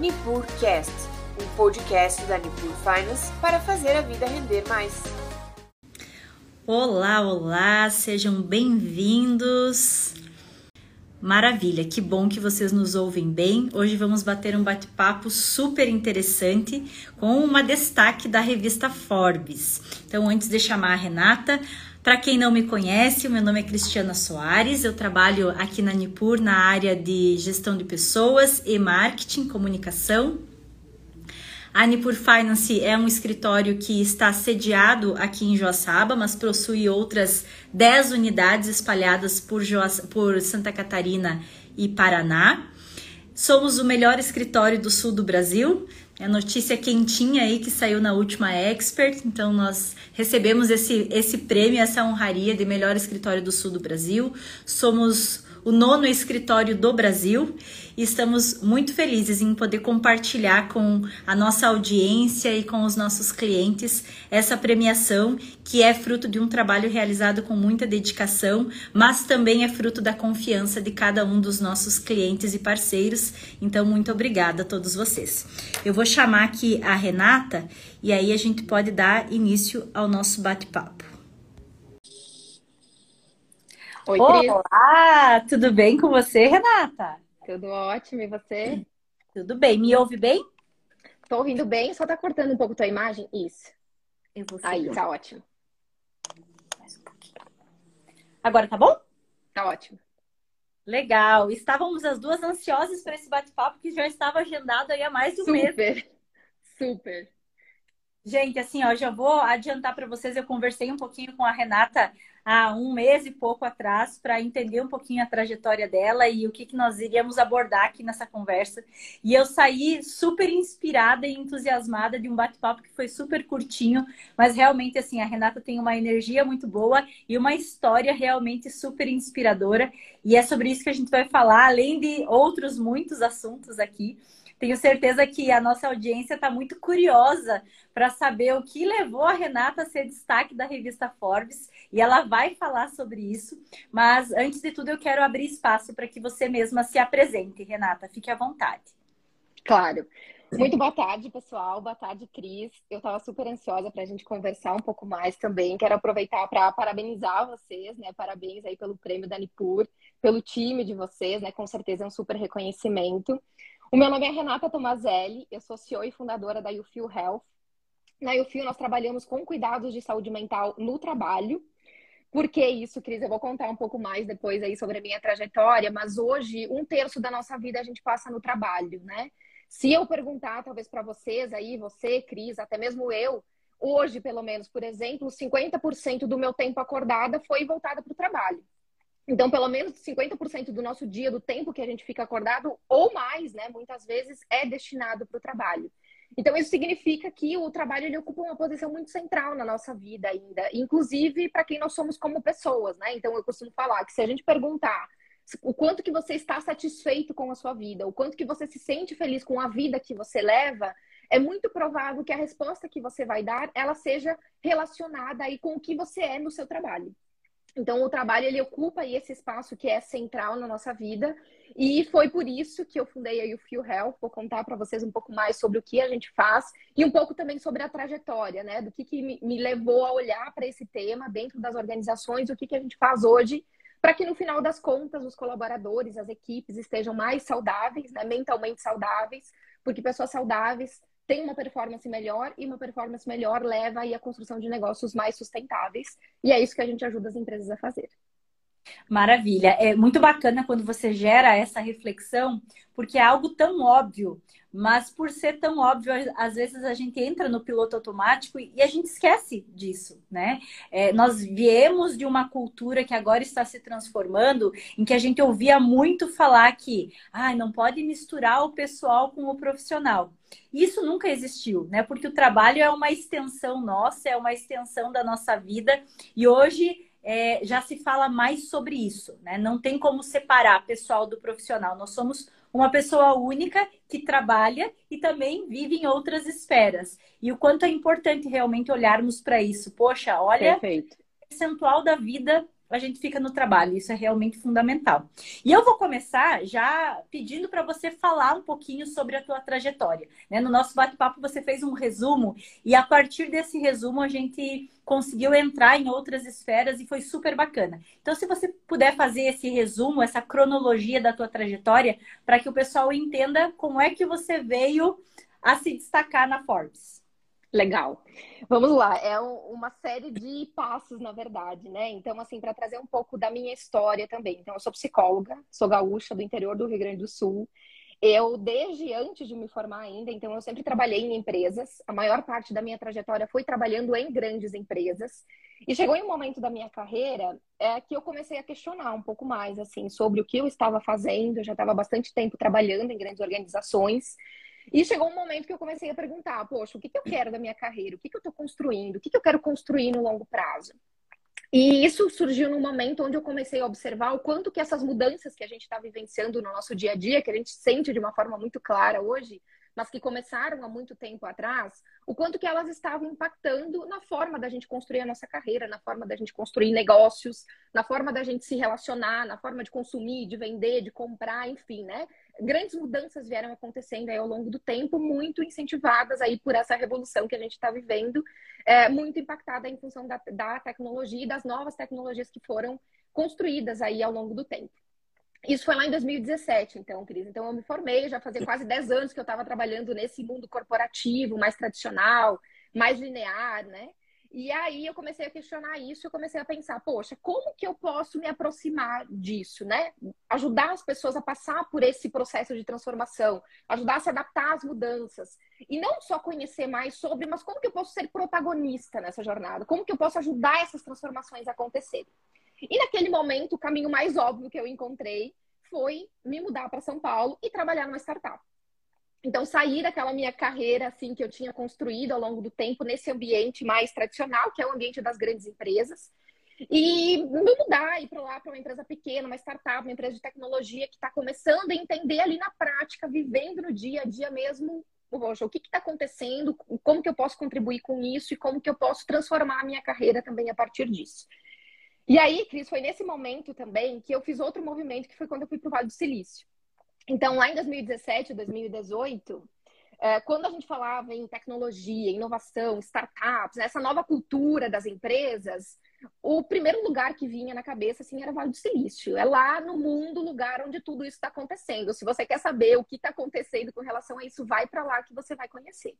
NipurCast, um podcast da Nipur Finance para fazer a vida render mais. Olá, olá, sejam bem-vindos. Maravilha, que bom que vocês nos ouvem bem. Hoje vamos bater um bate-papo super interessante com uma destaque da revista Forbes. Então, antes de chamar a Renata, para quem não me conhece, o meu nome é Cristiana Soares, eu trabalho aqui na Nipur na área de gestão de pessoas e marketing, comunicação. A Nipur Finance é um escritório que está sediado aqui em Joaçaba, mas possui outras 10 unidades espalhadas por, por Santa Catarina e Paraná. Somos o melhor escritório do sul do Brasil. É notícia quentinha aí que saiu na última Expert. Então, nós recebemos esse, esse prêmio, essa honraria de melhor escritório do sul do Brasil. Somos o nono escritório do Brasil e estamos muito felizes em poder compartilhar com a nossa audiência e com os nossos clientes essa premiação que é fruto de um trabalho realizado com muita dedicação, mas também é fruto da confiança de cada um dos nossos clientes e parceiros. Então, muito obrigada a todos vocês. Eu vou chamar aqui a Renata e aí a gente pode dar início ao nosso bate-papo. Oi, Cris. Olá, tudo bem com você, Renata? Tudo ótimo, e você? Tudo bem, me ouve bem? Tô ouvindo bem, só tá cortando um pouco tua imagem? Isso. Eu vou Aí, tá ótimo. Mais um pouquinho. Agora tá bom? Tá ótimo. Legal. Estávamos as duas ansiosas para esse bate-papo que já estava agendado aí há mais de um super, mês. Super, super. Gente, assim, ó, já vou adiantar para vocês. Eu conversei um pouquinho com a Renata há um mês e pouco atrás para entender um pouquinho a trajetória dela e o que, que nós iríamos abordar aqui nessa conversa. E eu saí super inspirada e entusiasmada de um bate-papo que foi super curtinho, mas realmente, assim, a Renata tem uma energia muito boa e uma história realmente super inspiradora. E é sobre isso que a gente vai falar, além de outros muitos assuntos aqui. Tenho certeza que a nossa audiência está muito curiosa para saber o que levou a Renata a ser destaque da revista Forbes e ela vai falar sobre isso. Mas antes de tudo, eu quero abrir espaço para que você mesma se apresente, Renata. Fique à vontade. Claro. Muito boa tarde, pessoal. Boa tarde, Cris. Eu estava super ansiosa para a gente conversar um pouco mais também. Quero aproveitar para parabenizar vocês, né? Parabéns aí pelo prêmio da Nipur, pelo time de vocês, né? Com certeza é um super reconhecimento. O meu nome é Renata Tomazelli, eu sou CEO e fundadora da YouFeel Health. Na YouFeel nós trabalhamos com cuidados de saúde mental no trabalho. Por que isso, Cris? Eu vou contar um pouco mais depois aí sobre a minha trajetória, mas hoje um terço da nossa vida a gente passa no trabalho, né? Se eu perguntar, talvez para vocês aí, você, Cris, até mesmo eu, hoje, pelo menos, por exemplo, 50% do meu tempo acordada foi voltada para o trabalho. Então, pelo menos 50% do nosso dia, do tempo que a gente fica acordado, ou mais, né, muitas vezes, é destinado para o trabalho. Então, isso significa que o trabalho ele ocupa uma posição muito central na nossa vida ainda, inclusive para quem nós somos como pessoas, né? Então, eu costumo falar que se a gente perguntar o quanto que você está satisfeito com a sua vida, o quanto que você se sente feliz com a vida que você leva, é muito provável que a resposta que você vai dar, ela seja relacionada aí com o que você é no seu trabalho. Então, o trabalho ele ocupa esse espaço que é central na nossa vida e foi por isso que eu fundei aí o Feel Health. Vou contar para vocês um pouco mais sobre o que a gente faz e um pouco também sobre a trajetória, né? Do que, que me levou a olhar para esse tema dentro das organizações, o que, que a gente faz hoje para que no final das contas os colaboradores, as equipes estejam mais saudáveis, né? mentalmente saudáveis, porque pessoas saudáveis tem uma performance melhor e uma performance melhor leva aí a construção de negócios mais sustentáveis. E é isso que a gente ajuda as empresas a fazer. Maravilha. É muito bacana quando você gera essa reflexão, porque é algo tão óbvio, mas por ser tão óbvio, às vezes a gente entra no piloto automático e a gente esquece disso, né? É, nós viemos de uma cultura que agora está se transformando, em que a gente ouvia muito falar que ah, não pode misturar o pessoal com o profissional. Isso nunca existiu, né? Porque o trabalho é uma extensão nossa, é uma extensão da nossa vida, e hoje é, já se fala mais sobre isso, né? Não tem como separar pessoal do profissional. Nós somos uma pessoa única que trabalha e também vive em outras esferas. E o quanto é importante realmente olharmos para isso. Poxa, olha Perfeito. o percentual da vida a gente fica no trabalho. Isso é realmente fundamental. E eu vou começar já pedindo para você falar um pouquinho sobre a tua trajetória. Né? No nosso bate-papo você fez um resumo e a partir desse resumo a gente conseguiu entrar em outras esferas e foi super bacana. Então, se você puder fazer esse resumo, essa cronologia da tua trajetória, para que o pessoal entenda como é que você veio a se destacar na Forbes. Legal. Vamos lá, é uma série de passos, na verdade, né? Então, assim, para trazer um pouco da minha história também. Então, eu sou psicóloga, sou gaúcha do interior do Rio Grande do Sul. Eu, desde antes de me formar ainda, então, eu sempre trabalhei em empresas. A maior parte da minha trajetória foi trabalhando em grandes empresas. E chegou em um momento da minha carreira é, que eu comecei a questionar um pouco mais, assim, sobre o que eu estava fazendo. Eu já estava bastante tempo trabalhando em grandes organizações. E chegou um momento que eu comecei a perguntar, poxa, o que, que eu quero da minha carreira? O que, que eu estou construindo? O que, que eu quero construir no longo prazo? E isso surgiu num momento onde eu comecei a observar o quanto que essas mudanças que a gente está vivenciando no nosso dia a dia, que a gente sente de uma forma muito clara hoje, mas que começaram há muito tempo atrás, o quanto que elas estavam impactando na forma da gente construir a nossa carreira, na forma da gente construir negócios, na forma da gente se relacionar, na forma de consumir, de vender, de comprar, enfim, né? Grandes mudanças vieram acontecendo aí ao longo do tempo, muito incentivadas aí por essa revolução que a gente está vivendo, é, muito impactada em função da, da tecnologia e das novas tecnologias que foram construídas aí ao longo do tempo. Isso foi lá em 2017, então, Cris. Então, eu me formei, já fazia quase 10 anos que eu estava trabalhando nesse mundo corporativo, mais tradicional, mais linear, né? E aí eu comecei a questionar isso, eu comecei a pensar, poxa, como que eu posso me aproximar disso, né? Ajudar as pessoas a passar por esse processo de transformação, ajudar a se adaptar às mudanças. E não só conhecer mais sobre, mas como que eu posso ser protagonista nessa jornada? Como que eu posso ajudar essas transformações a acontecerem? E naquele momento, o caminho mais óbvio que eu encontrei foi me mudar para São Paulo e trabalhar numa startup. Então, sair daquela minha carreira assim que eu tinha construído ao longo do tempo nesse ambiente mais tradicional, que é o ambiente das grandes empresas, e me mudar, ir para lá para uma empresa pequena, uma startup, uma empresa de tecnologia que está começando a entender ali na prática, vivendo no dia a dia mesmo, poxa, o que está acontecendo, como que eu posso contribuir com isso e como que eu posso transformar a minha carreira também a partir disso. E aí, Cris, foi nesse momento também que eu fiz outro movimento, que foi quando eu fui para o Vale do Silício. Então, lá em 2017, 2018, é, quando a gente falava em tecnologia, inovação, startups, essa nova cultura das empresas, o primeiro lugar que vinha na cabeça assim era Vale do Silício. É lá no mundo o lugar onde tudo isso está acontecendo. Se você quer saber o que está acontecendo com relação a isso, vai para lá que você vai conhecer.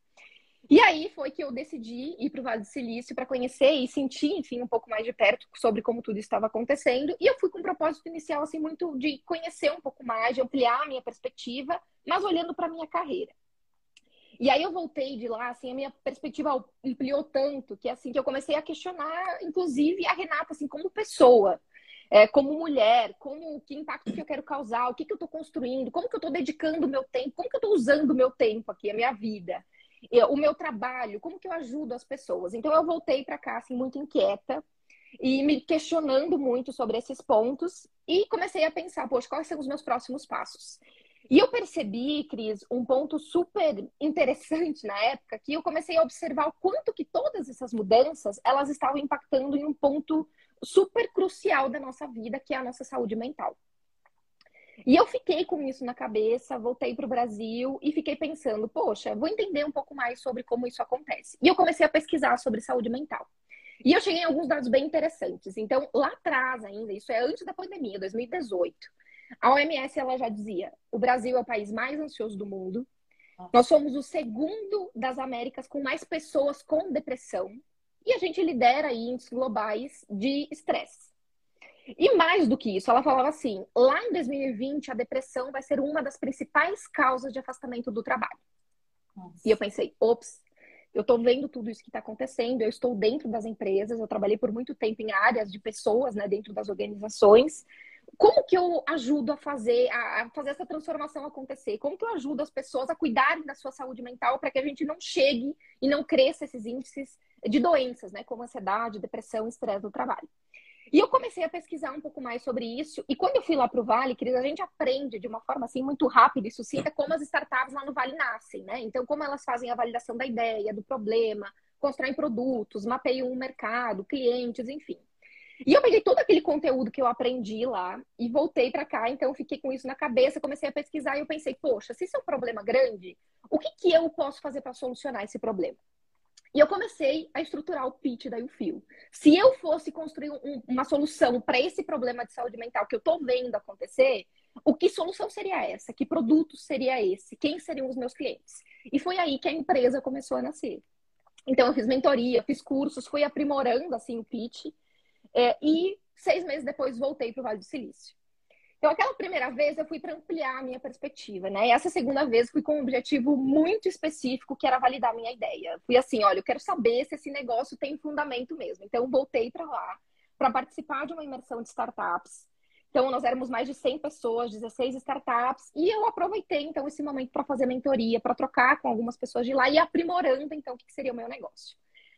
E aí foi que eu decidi ir para o Vale do Silício para conhecer e sentir, enfim, um pouco mais de perto sobre como tudo estava acontecendo. E eu fui com um propósito inicial, assim, muito de conhecer um pouco mais, de ampliar a minha perspectiva, mas olhando para a minha carreira. E aí eu voltei de lá, assim, a minha perspectiva ampliou tanto que, assim, que eu comecei a questionar, inclusive, a Renata, assim, como pessoa. É, como mulher, como que impacto que eu quero causar, o que, que eu estou construindo, como que eu estou dedicando o meu tempo, como que eu estou usando o meu tempo aqui, a minha vida o meu trabalho, como que eu ajudo as pessoas. Então eu voltei para cá assim muito inquieta e me questionando muito sobre esses pontos e comecei a pensar, poxa, quais são os meus próximos passos? E eu percebi, Cris, um ponto super interessante na época, que eu comecei a observar o quanto que todas essas mudanças, elas estavam impactando em um ponto super crucial da nossa vida, que é a nossa saúde mental. E eu fiquei com isso na cabeça, voltei para o Brasil e fiquei pensando, poxa, vou entender um pouco mais sobre como isso acontece. E eu comecei a pesquisar sobre saúde mental. E eu cheguei em alguns dados bem interessantes. Então, lá atrás ainda, isso é antes da pandemia, 2018, a OMS ela já dizia: o Brasil é o país mais ansioso do mundo. Nós somos o segundo das Américas com mais pessoas com depressão. E a gente lidera índices globais de estresse. E mais do que isso, ela falava assim: lá em 2020, a depressão vai ser uma das principais causas de afastamento do trabalho. Nossa. E eu pensei: ops, eu estou vendo tudo isso que está acontecendo, eu estou dentro das empresas, eu trabalhei por muito tempo em áreas de pessoas, né, dentro das organizações. Como que eu ajudo a fazer, a, fazer essa transformação acontecer? Como que eu ajudo as pessoas a cuidarem da sua saúde mental para que a gente não chegue e não cresça esses índices de doenças, né, como ansiedade, depressão, estresse do trabalho? E eu comecei a pesquisar um pouco mais sobre isso. E quando eu fui lá para o Vale, querida, a gente aprende de uma forma assim muito rápida e sucinta como as startups lá no Vale nascem, né? Então, como elas fazem a validação da ideia, do problema, constroem produtos, mapeiam o mercado, clientes, enfim. E eu peguei todo aquele conteúdo que eu aprendi lá e voltei para cá, então fiquei com isso na cabeça, comecei a pesquisar e eu pensei, poxa, se isso é um problema grande, o que, que eu posso fazer para solucionar esse problema? E eu comecei a estruturar o pitch da UFIO. Se eu fosse construir um, uma solução para esse problema de saúde mental que eu estou vendo acontecer, o que solução seria essa? Que produto seria esse? Quem seriam os meus clientes? E foi aí que a empresa começou a nascer. Então eu fiz mentoria, fiz cursos, fui aprimorando assim o pitch é, e seis meses depois voltei para o Vale do Silício. Então, aquela primeira vez eu fui para ampliar a minha perspectiva, né? E essa segunda vez fui com um objetivo muito específico, que era validar a minha ideia. Fui assim, olha, eu quero saber se esse negócio tem fundamento mesmo. Então, voltei para lá para participar de uma imersão de startups. Então, nós éramos mais de 100 pessoas, 16 startups, e eu aproveitei, então, esse momento para fazer mentoria, para trocar com algumas pessoas de lá e aprimorando, então, o que seria o meu negócio.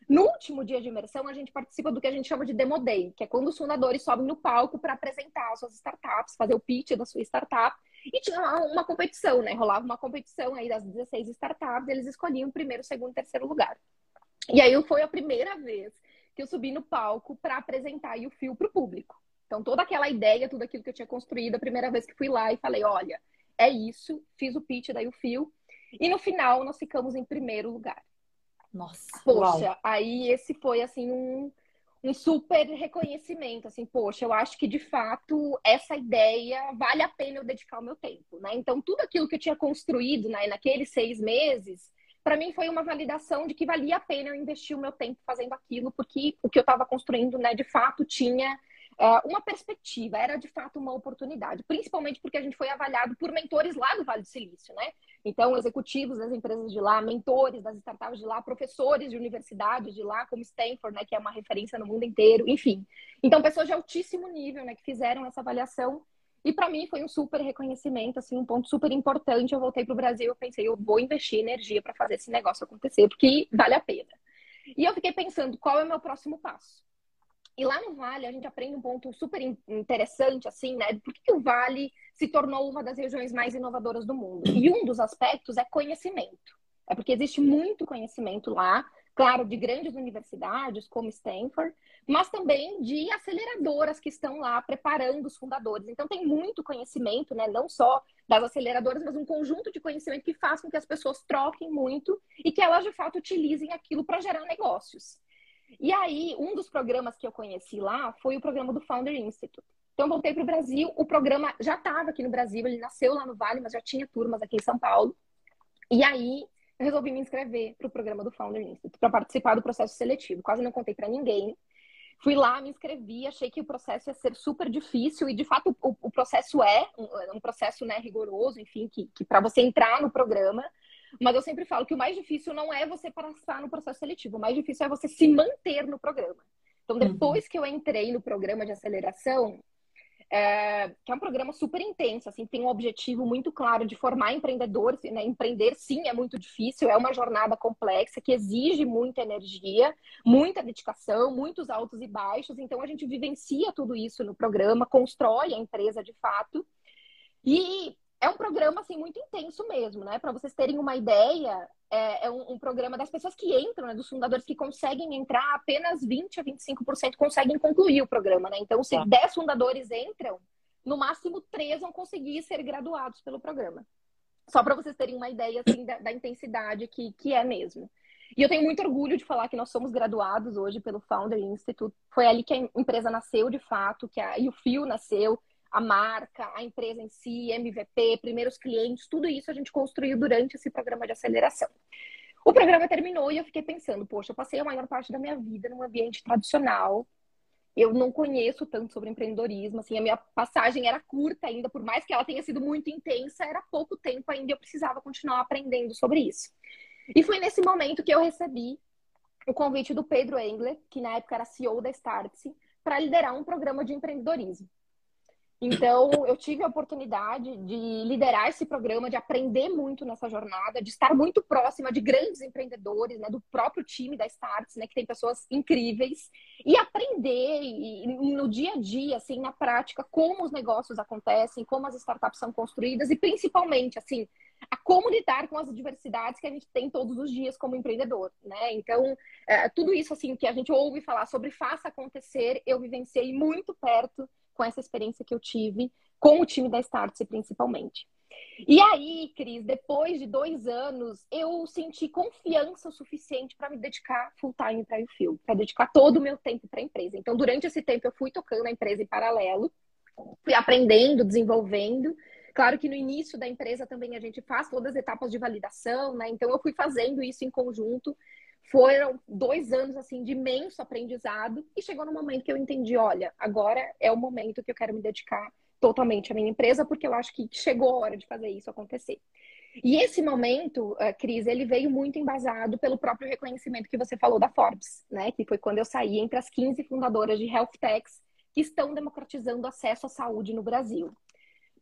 No último dia de imersão, a gente participa do que a gente chama de Demo Day, que é quando os fundadores sobem no palco para apresentar as suas startups, fazer o pitch da sua startup. E tinha uma competição, né? Rolava uma competição aí das 16 startups, eles escolhiam o primeiro, segundo e terceiro lugar. E aí foi a primeira vez que eu subi no palco para apresentar o fio para o público. Então, toda aquela ideia, tudo aquilo que eu tinha construído, a primeira vez que fui lá e falei: olha, é isso, fiz o pitch da fio. E no final, nós ficamos em primeiro lugar. Nossa. Poxa, uau. aí esse foi assim um, um super reconhecimento, assim, poxa, eu acho que de fato essa ideia vale a pena eu dedicar o meu tempo, né? Então tudo aquilo que eu tinha construído né, naqueles seis meses, para mim foi uma validação de que valia a pena eu investir o meu tempo fazendo aquilo, porque o que eu estava construindo, né, de fato tinha uma perspectiva, era de fato uma oportunidade, principalmente porque a gente foi avaliado por mentores lá do Vale do Silício, né? Então, executivos das empresas de lá, mentores das startups de lá, professores de universidades de lá, como Stanford, né, que é uma referência no mundo inteiro, enfim. Então, pessoas de altíssimo nível, né, que fizeram essa avaliação. E para mim foi um super reconhecimento, assim, um ponto super importante. Eu voltei para o Brasil, eu pensei, eu vou investir energia para fazer esse negócio acontecer, porque vale a pena. E eu fiquei pensando, qual é o meu próximo passo? E lá no Vale a gente aprende um ponto super interessante, assim, né? Por que, que o Vale se tornou uma das regiões mais inovadoras do mundo? E um dos aspectos é conhecimento. É porque existe muito conhecimento lá, claro, de grandes universidades como Stanford, mas também de aceleradoras que estão lá preparando os fundadores. Então tem muito conhecimento, né? Não só das aceleradoras, mas um conjunto de conhecimento que faz com que as pessoas troquem muito e que elas de fato utilizem aquilo para gerar negócios. E aí, um dos programas que eu conheci lá foi o programa do Founder Institute. Então, voltei para o Brasil. O programa já estava aqui no Brasil, ele nasceu lá no Vale, mas já tinha turmas aqui em São Paulo. E aí, eu resolvi me inscrever para o programa do Founder Institute, para participar do processo seletivo. Quase não contei para ninguém. Fui lá, me inscrevi, achei que o processo ia ser super difícil, e de fato o, o processo é um, um processo né, rigoroso, enfim, que, que para você entrar no programa mas eu sempre falo que o mais difícil não é você passar no processo seletivo, o mais difícil é você se manter no programa. Então, uhum. depois uhum. que eu entrei no programa de aceleração, é, que é um programa super intenso, assim, tem um objetivo muito claro de formar empreendedores, né? Empreender, sim, é muito difícil, é uma jornada complexa que exige muita energia, muita dedicação, muitos altos e baixos. Então, a gente vivencia tudo isso no programa, constrói a empresa de fato. E é um programa assim muito intenso mesmo, né? Para vocês terem uma ideia, é, é um, um, programa das pessoas que entram, né? Dos fundadores que conseguem entrar, apenas 20 a 25% conseguem concluir o programa, né? Então, se tá. 10 fundadores entram, no máximo 3 vão conseguir ser graduados pelo programa. Só para vocês terem uma ideia assim da, da intensidade que, que é mesmo. E eu tenho muito orgulho de falar que nós somos graduados hoje pelo Founder Institute. Foi ali que a empresa nasceu de fato, que a, e o Fio nasceu a marca, a empresa em si, MVP, primeiros clientes, tudo isso a gente construiu durante esse programa de aceleração. O programa terminou e eu fiquei pensando, poxa, eu passei a maior parte da minha vida num ambiente tradicional. Eu não conheço tanto sobre empreendedorismo, assim, a minha passagem era curta ainda, por mais que ela tenha sido muito intensa, era pouco tempo ainda eu precisava continuar aprendendo sobre isso. E foi nesse momento que eu recebi o convite do Pedro Engler, que na época era CEO da Startse, para liderar um programa de empreendedorismo. Então, eu tive a oportunidade de liderar esse programa, de aprender muito nessa jornada, de estar muito próxima de grandes empreendedores, né, do próprio time da Starts, né, que tem pessoas incríveis, e aprender e, no dia a dia, assim, na prática, como os negócios acontecem, como as startups são construídas e principalmente, assim, a como lidar com as diversidades que a gente tem todos os dias como empreendedor, né? Então, é, tudo isso assim que a gente ouve falar sobre faça acontecer, eu vivenciei muito perto com essa experiência que eu tive com o time da Startse principalmente. E aí, Cris, depois de dois anos, eu senti confiança o suficiente para me dedicar full time para o Fio, para dedicar todo o meu tempo para a empresa. Então, durante esse tempo, eu fui tocando a empresa em paralelo, fui aprendendo, desenvolvendo. Claro que no início da empresa também a gente faz todas as etapas de validação, né? Então, eu fui fazendo isso em conjunto. Foram dois anos assim de imenso aprendizado e chegou no momento que eu entendi, olha, agora é o momento que eu quero me dedicar totalmente a minha empresa, porque eu acho que chegou a hora de fazer isso acontecer. E esse momento, uh, Cris, ele veio muito embasado pelo próprio reconhecimento que você falou da Forbes, né? Que foi quando eu saí entre as 15 fundadoras de health techs que estão democratizando acesso à saúde no Brasil.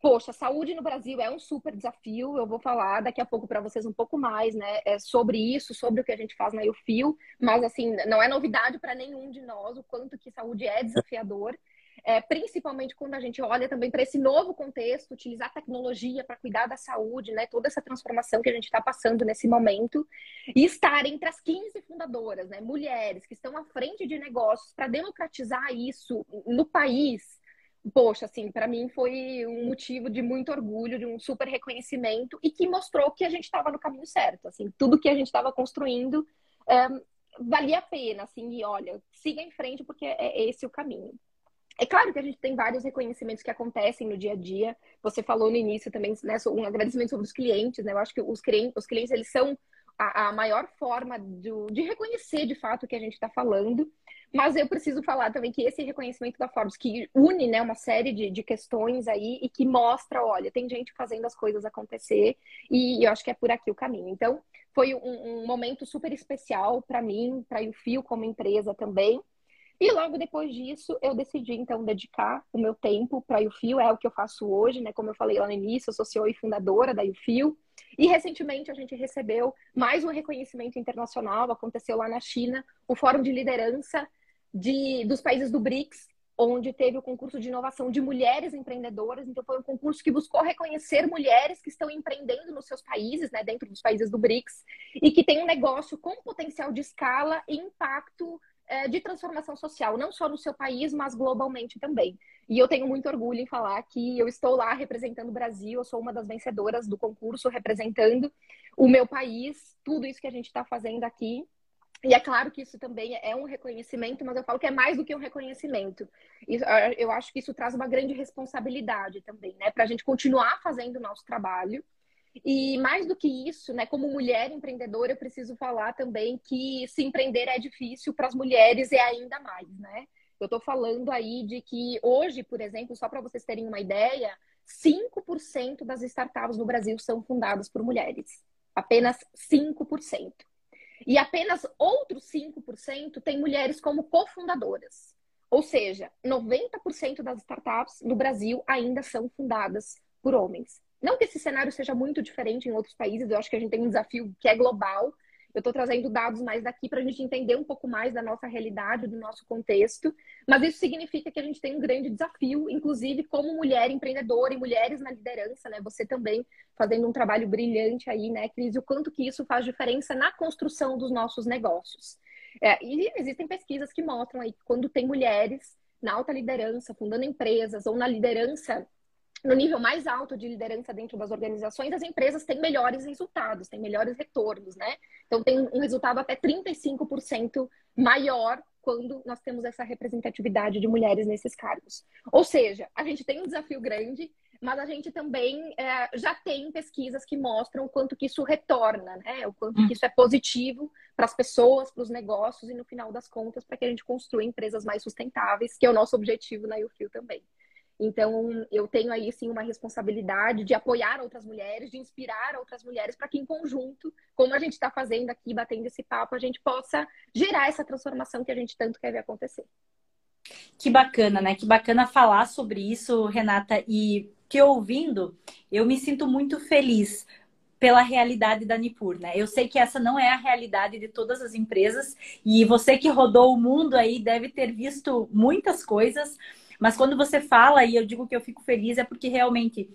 Poxa, saúde no Brasil é um super desafio. Eu vou falar daqui a pouco para vocês um pouco mais, né, é sobre isso, sobre o que a gente faz na UFIO, mas assim, não é novidade para nenhum de nós o quanto que saúde é desafiador é, principalmente quando a gente olha também para esse novo contexto, utilizar tecnologia para cuidar da saúde, né? Toda essa transformação que a gente está passando nesse momento, e estar entre as 15 fundadoras, né? Mulheres que estão à frente de negócios para democratizar isso no país. Poxa, assim, para mim foi um motivo de muito orgulho, de um super reconhecimento e que mostrou que a gente estava no caminho certo. Assim, tudo que a gente estava construindo é, valia a pena, assim, e olha, siga em frente porque é esse o caminho. É claro que a gente tem vários reconhecimentos que acontecem no dia a dia. Você falou no início também, né, um agradecimento sobre os clientes, né? Eu acho que os clientes, os clientes eles são a, a maior forma do, de reconhecer de fato o que a gente está falando. Mas eu preciso falar também que esse reconhecimento da Forbes, que une né, uma série de, de questões aí e que mostra, olha, tem gente fazendo as coisas acontecer e eu acho que é por aqui o caminho. Então, foi um, um momento super especial para mim, para o Fio como empresa também. E logo depois disso, eu decidi, então, dedicar o meu tempo para a UFIO, é o que eu faço hoje, né? Como eu falei lá no início, eu sou CEO e fundadora da UFIO. E recentemente a gente recebeu mais um reconhecimento internacional, aconteceu lá na China, o Fórum de Liderança de, dos países do BRICS, onde teve o concurso de inovação de mulheres empreendedoras. Então, foi um concurso que buscou reconhecer mulheres que estão empreendendo nos seus países, né, dentro dos países do BRICS, e que tem um negócio com potencial de escala e impacto é, de transformação social, não só no seu país, mas globalmente também. E eu tenho muito orgulho em falar que eu estou lá representando o Brasil, eu sou uma das vencedoras do concurso, representando o meu país, tudo isso que a gente está fazendo aqui. E é claro que isso também é um reconhecimento, mas eu falo que é mais do que um reconhecimento. Eu acho que isso traz uma grande responsabilidade também, né? Para a gente continuar fazendo o nosso trabalho e mais do que isso, né, como mulher empreendedora, eu preciso falar também que se empreender é difícil para as mulheres é ainda mais, né? Eu estou falando aí de que hoje, por exemplo, só para vocês terem uma ideia, 5% das startups no Brasil são fundadas por mulheres. Apenas 5%. E apenas outros 5% têm mulheres como cofundadoras. Ou seja, 90% das startups no Brasil ainda são fundadas por homens. Não que esse cenário seja muito diferente em outros países, eu acho que a gente tem um desafio que é global. Eu estou trazendo dados mais daqui para a gente entender um pouco mais da nossa realidade, do nosso contexto. Mas isso significa que a gente tem um grande desafio, inclusive como mulher empreendedora e mulheres na liderança, né? Você também fazendo um trabalho brilhante aí, né, Cris? O quanto que isso faz diferença na construção dos nossos negócios. É, e existem pesquisas que mostram aí que quando tem mulheres na alta liderança, fundando empresas ou na liderança no nível mais alto de liderança dentro das organizações, as empresas têm melhores resultados, têm melhores retornos, né? Então, tem um resultado até 35% maior quando nós temos essa representatividade de mulheres nesses cargos. Ou seja, a gente tem um desafio grande, mas a gente também é, já tem pesquisas que mostram o quanto que isso retorna, né? O quanto que isso é positivo para as pessoas, para os negócios e, no final das contas, para que a gente construa empresas mais sustentáveis, que é o nosso objetivo na UFIO também. Então, eu tenho aí sim uma responsabilidade de apoiar outras mulheres, de inspirar outras mulheres para que em conjunto, como a gente está fazendo aqui, batendo esse papo, a gente possa gerar essa transformação que a gente tanto quer ver acontecer. Que bacana, né? Que bacana falar sobre isso, Renata. E te ouvindo, eu me sinto muito feliz pela realidade da Nipur, né? Eu sei que essa não é a realidade de todas as empresas e você que rodou o mundo aí deve ter visto muitas coisas. Mas quando você fala, e eu digo que eu fico feliz, é porque realmente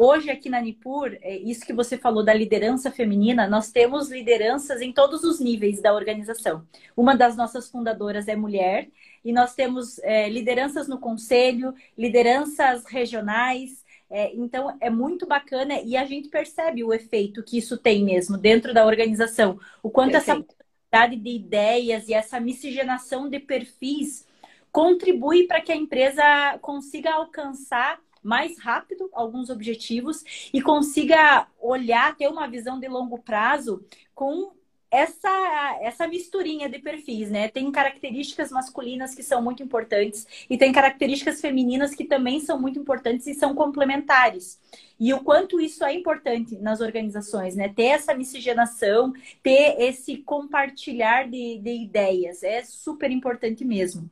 Hoje, aqui na Nipur, é isso que você falou da liderança feminina, nós temos lideranças em todos os níveis da organização. Uma das nossas fundadoras é mulher, e nós temos é, lideranças no conselho, lideranças regionais. É, então, é muito bacana e a gente percebe o efeito que isso tem mesmo dentro da organização. O quanto Perfeito. essa quantidade de ideias e essa miscigenação de perfis contribui para que a empresa consiga alcançar mais rápido alguns objetivos e consiga olhar, ter uma visão de longo prazo com essa, essa misturinha de perfis, né? Tem características masculinas que são muito importantes e tem características femininas que também são muito importantes e são complementares. E o quanto isso é importante nas organizações, né? Ter essa miscigenação, ter esse compartilhar de, de ideias, é super importante mesmo.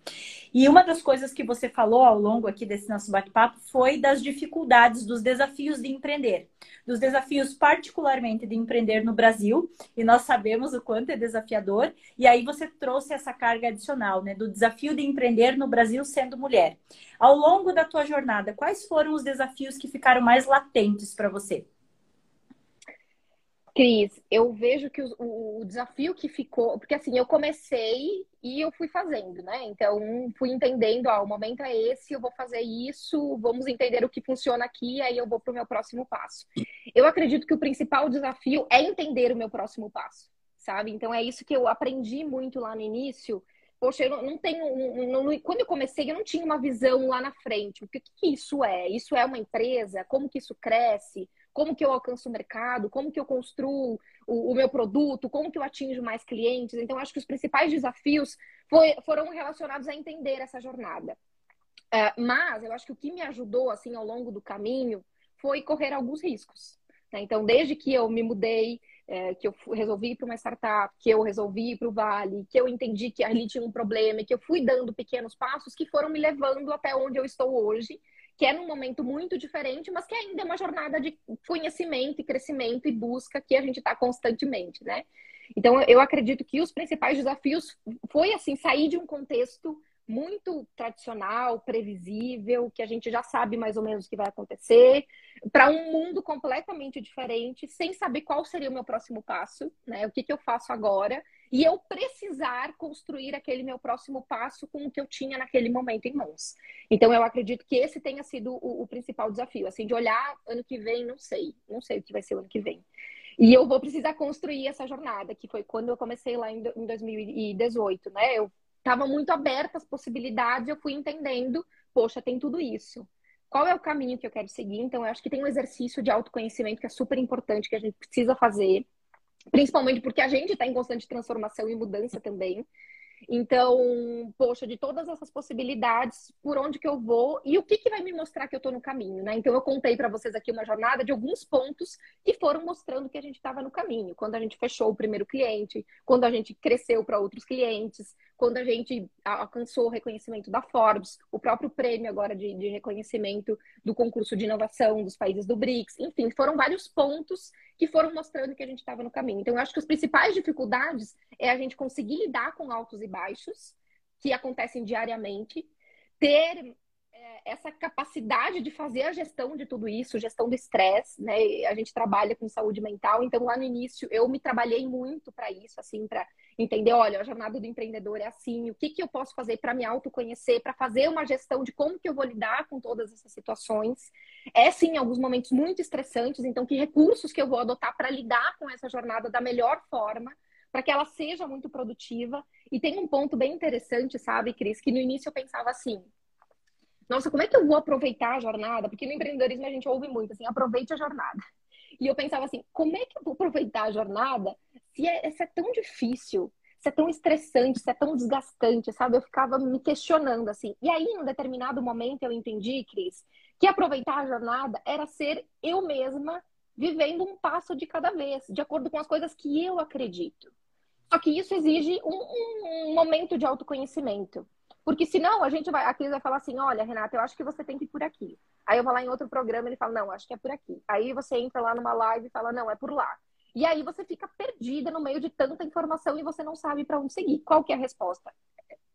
E uma das coisas que você falou ao longo aqui desse nosso bate-papo foi das dificuldades, dos desafios de empreender. Dos desafios, particularmente, de empreender no Brasil, e nós sabemos o quanto é desafiador. E aí você trouxe essa carga adicional, né? Do desafio de empreender no Brasil sendo mulher. Ao longo da tua jornada, quais foram os desafios que ficaram mais latentes para você? Cris, eu vejo que o, o, desafio que ficou, porque assim, eu comecei e eu fui fazendo, né? Então, fui entendendo, ó, o momento é esse, eu vou fazer isso, vamos entender o que funciona aqui, aí eu vou para o meu próximo passo. Eu acredito que o principal desafio é entender o meu próximo passo, sabe? Então, é isso que eu aprendi muito lá no início, poxa, eu não tenho. Não, não, quando eu comecei, eu não tinha uma visão lá na frente. O que, que isso é? Isso é uma empresa? Como que isso cresce? Como que eu alcanço o mercado? Como que eu construo o, o meu produto? Como que eu atinjo mais clientes? Então, acho que os principais desafios foi, foram relacionados a entender essa jornada. Uh, mas eu acho que o que me ajudou assim ao longo do caminho foi correr alguns riscos. Né? Então, desde que eu me mudei, é, que eu resolvi ir para uma startup, que eu resolvi ir para o Vale, que eu entendi que ali tinha um problema, que eu fui dando pequenos passos que foram me levando até onde eu estou hoje, que é num momento muito diferente, mas que ainda é uma jornada de conhecimento e crescimento e busca que a gente está constantemente, né? Então, eu acredito que os principais desafios foi assim sair de um contexto muito tradicional, previsível, que a gente já sabe mais ou menos o que vai acontecer, para um mundo completamente diferente, sem saber qual seria o meu próximo passo, né? O que, que eu faço agora, e eu precisar construir aquele meu próximo passo com o que eu tinha naquele momento em mãos. Então, eu acredito que esse tenha sido o, o principal desafio, assim, de olhar ano que vem, não sei, não sei o que vai ser o ano que vem. E eu vou precisar construir essa jornada, que foi quando eu comecei lá em 2018, né? Eu estava muito aberta às possibilidades, eu fui entendendo, poxa, tem tudo isso. Qual é o caminho que eu quero seguir? Então, eu acho que tem um exercício de autoconhecimento que é super importante, que a gente precisa fazer, principalmente porque a gente está em constante transformação e mudança também. Então, poxa, de todas essas possibilidades, por onde que eu vou e o que, que vai me mostrar que eu estou no caminho, né? Então, eu contei para vocês aqui uma jornada de alguns pontos que foram mostrando que a gente estava no caminho. Quando a gente fechou o primeiro cliente, quando a gente cresceu para outros clientes, quando a gente alcançou o reconhecimento da Forbes, o próprio prêmio agora de, de reconhecimento do concurso de inovação dos países do BRICS, enfim, foram vários pontos que foram mostrando que a gente estava no caminho. Então, eu acho que as principais dificuldades é a gente conseguir lidar com altos e baixos, que acontecem diariamente, ter é, essa capacidade de fazer a gestão de tudo isso, gestão do estresse, né? A gente trabalha com saúde mental, então lá no início eu me trabalhei muito para isso, assim, para entender, olha, a jornada do empreendedor é assim, o que, que eu posso fazer para me autoconhecer, para fazer uma gestão de como que eu vou lidar com todas essas situações. É sim, alguns momentos muito estressantes, então que recursos que eu vou adotar para lidar com essa jornada da melhor forma, para que ela seja muito produtiva. E tem um ponto bem interessante, sabe, Cris, que no início eu pensava assim, nossa, como é que eu vou aproveitar a jornada? Porque no empreendedorismo a gente ouve muito assim, aproveite a jornada. E eu pensava assim, como é que eu vou aproveitar a jornada se é, se é tão difícil, se é tão estressante, se é tão desgastante, sabe? Eu ficava me questionando assim. E aí, em um determinado momento, eu entendi, Cris, que aproveitar a jornada era ser eu mesma vivendo um passo de cada vez, de acordo com as coisas que eu acredito. Só que isso exige um, um momento de autoconhecimento. Porque senão a gente vai, a Cris vai falar assim, olha, Renata, eu acho que você tem que ir por aqui. Aí eu vou lá em outro programa e ele fala, não, acho que é por aqui. Aí você entra lá numa live e fala, não, é por lá. E aí você fica perdida no meio de tanta informação e você não sabe para onde seguir. Qual que é a resposta?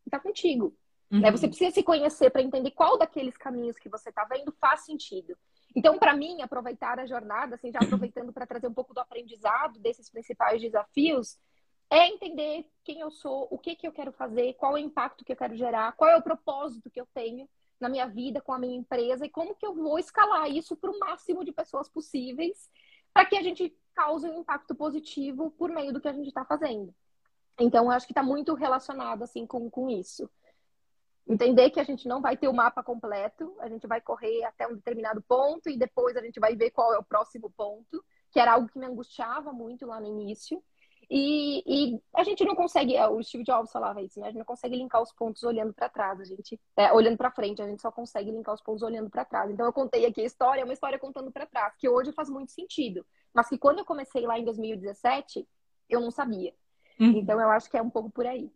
Está contigo. Né? Uhum. Né? Você precisa se conhecer para entender qual daqueles caminhos que você está vendo faz sentido. Então, para mim, aproveitar a jornada, assim, já aproveitando para trazer um pouco do aprendizado desses principais desafios, é entender quem eu sou, o que, que eu quero fazer, qual é o impacto que eu quero gerar, qual é o propósito que eu tenho na minha vida, com a minha empresa, e como que eu vou escalar isso para o máximo de pessoas possíveis, para que a gente cause um impacto positivo por meio do que a gente está fazendo. Então, eu acho que está muito relacionado assim com, com isso. Entender que a gente não vai ter o mapa completo, a gente vai correr até um determinado ponto e depois a gente vai ver qual é o próximo ponto, que era algo que me angustiava muito lá no início. E, e a gente não consegue, é, o Steve Jobs falava isso, né? A gente não consegue linkar os pontos olhando para trás, a gente é, olhando para frente, a gente só consegue linkar os pontos olhando para trás. Então eu contei aqui a história, é uma história contando para trás, que hoje faz muito sentido, mas que quando eu comecei lá em 2017, eu não sabia. Uhum. Então eu acho que é um pouco por aí.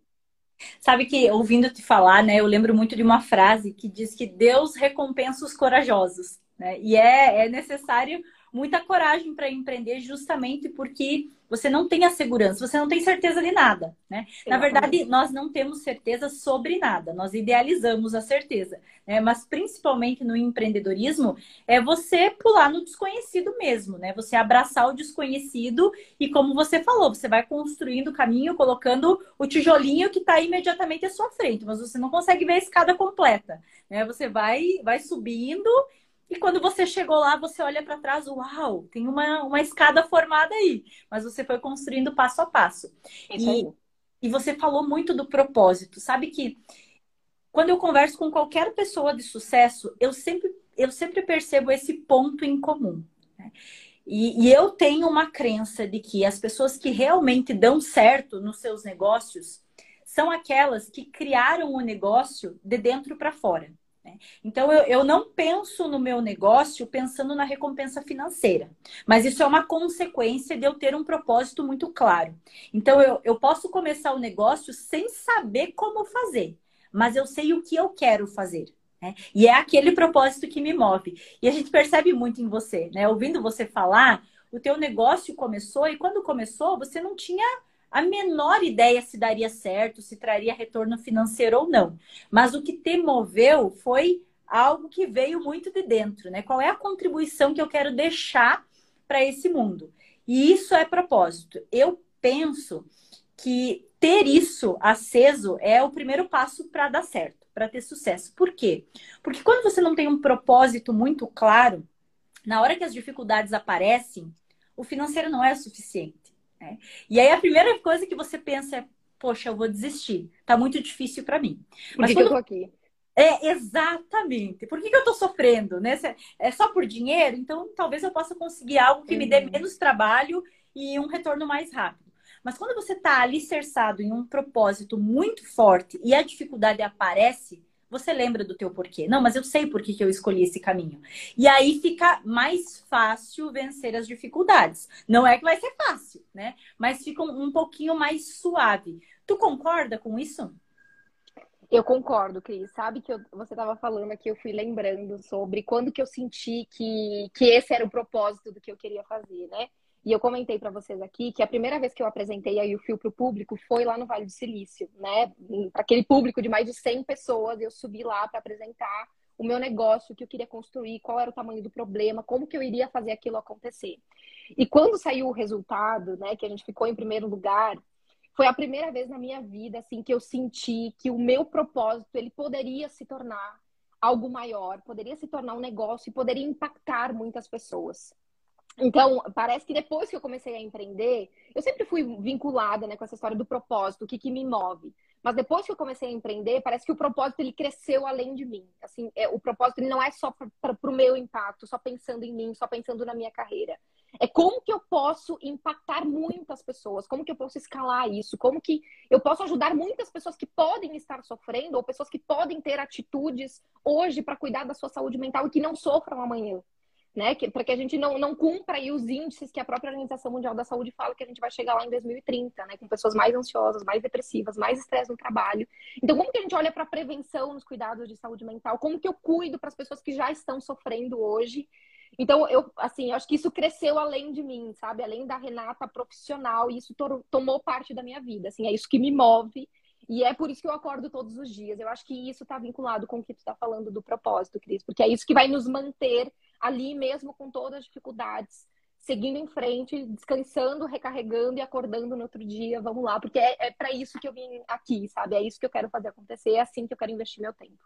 Sabe que, ouvindo te falar, né, eu lembro muito de uma frase que diz que Deus recompensa os corajosos. Né? E é, é necessário muita coragem para empreender justamente porque você não tem a segurança, você não tem certeza de nada, né? Na verdade, nós não temos certeza sobre nada, nós idealizamos a certeza, né? Mas principalmente no empreendedorismo, é você pular no desconhecido mesmo, né? Você abraçar o desconhecido e como você falou, você vai construindo o caminho, colocando o tijolinho que está imediatamente à sua frente, mas você não consegue ver a escada completa, né? Você vai, vai subindo e quando você chegou lá, você olha para trás, uau, tem uma, uma escada formada aí. Mas você foi construindo passo a passo. E, e você falou muito do propósito. Sabe que quando eu converso com qualquer pessoa de sucesso, eu sempre, eu sempre percebo esse ponto em comum. Né? E, e, eu tenho uma crença de que as pessoas que realmente dão certo nos seus negócios são aquelas que criaram o negócio de dentro para fora. Né? Então, eu, eu não penso no meu negócio pensando na recompensa financeira, mas isso é uma consequência de eu ter um propósito muito claro. Então, eu, eu posso começar o negócio sem saber como fazer, mas eu sei o que eu quero fazer. Né? E é aquele propósito que me move. E a gente percebe muito em você, né? Ouvindo você falar, o teu negócio começou e quando começou, você não tinha a menor ideia se daria certo, se traria retorno financeiro ou não. Mas o que te moveu foi algo que veio muito de dentro, né? Qual é a contribuição que eu quero deixar para esse mundo? E isso é propósito. Eu penso que ter isso aceso é o primeiro passo para dar certo, para ter sucesso. Por quê? Porque quando você não tem um propósito muito claro, na hora que as dificuldades aparecem, o financeiro não é suficiente. Né? E aí a primeira coisa que você pensa é, poxa, eu vou desistir. Tá muito difícil para mim. Mas Por que, quando... eu tô aqui? É, exatamente. Por que, que eu tô sofrendo? Né? É só por dinheiro? Então, talvez eu possa conseguir algo que uhum. me dê uhum. menos trabalho e um retorno mais rápido. Mas quando você está alicerçado em um propósito muito forte e a dificuldade aparece, você lembra do teu porquê. Não, mas eu sei por que, que eu escolhi esse caminho. E aí fica mais fácil vencer as dificuldades. Não é que vai ser fácil, né? Mas fica um, pouquinho mais suave. Tu concorda com isso? Eu concordo, Cris. Sabe que eu, você estava falando aqui, eu fui lembrando sobre quando que eu senti que, que esse era o propósito do que eu queria fazer, né? E eu comentei para vocês aqui que a primeira vez que eu apresentei aí o fio para o público foi lá no Vale do Silício, né? Para aquele público de mais de 100 pessoas, eu subi lá para apresentar o meu negócio, o que eu queria construir, qual era o tamanho do problema, como que eu iria fazer aquilo acontecer. E quando saiu o resultado, né, que a gente ficou em primeiro lugar, foi a primeira vez na minha vida assim que eu senti que o meu propósito ele poderia se tornar algo maior, poderia se tornar um negócio e poderia impactar muitas pessoas. Então, parece que depois que eu comecei a empreender, eu sempre fui vinculada né, com essa história do propósito, o que, que me move. Mas depois que eu comecei a empreender, parece que o propósito ele cresceu além de mim. Assim, é, o propósito ele não é só para o meu impacto, só pensando em mim, só pensando na minha carreira. É como que eu posso impactar muitas pessoas, como que eu posso escalar isso, como que eu posso ajudar muitas pessoas que podem estar sofrendo ou pessoas que podem ter atitudes hoje para cuidar da sua saúde mental e que não sofram amanhã né? Para que a gente não, não cumpra aí os índices que a própria Organização Mundial da Saúde fala que a gente vai chegar lá em 2030, né? Com pessoas mais ansiosas, mais depressivas, mais estresse no trabalho. Então, como que a gente olha para a prevenção nos cuidados de saúde mental? Como que eu cuido para as pessoas que já estão sofrendo hoje? Então, eu, assim, eu acho que isso cresceu além de mim, sabe? Além da Renata profissional, e isso to tomou parte da minha vida, assim, é isso que me move. E é por isso que eu acordo todos os dias. Eu acho que isso está vinculado com o que tu está falando do propósito, Cris, porque é isso que vai nos manter ali mesmo com todas as dificuldades, seguindo em frente, descansando, recarregando e acordando no outro dia, vamos lá, porque é, é para isso que eu vim aqui, sabe? É isso que eu quero fazer acontecer, é assim que eu quero investir meu tempo.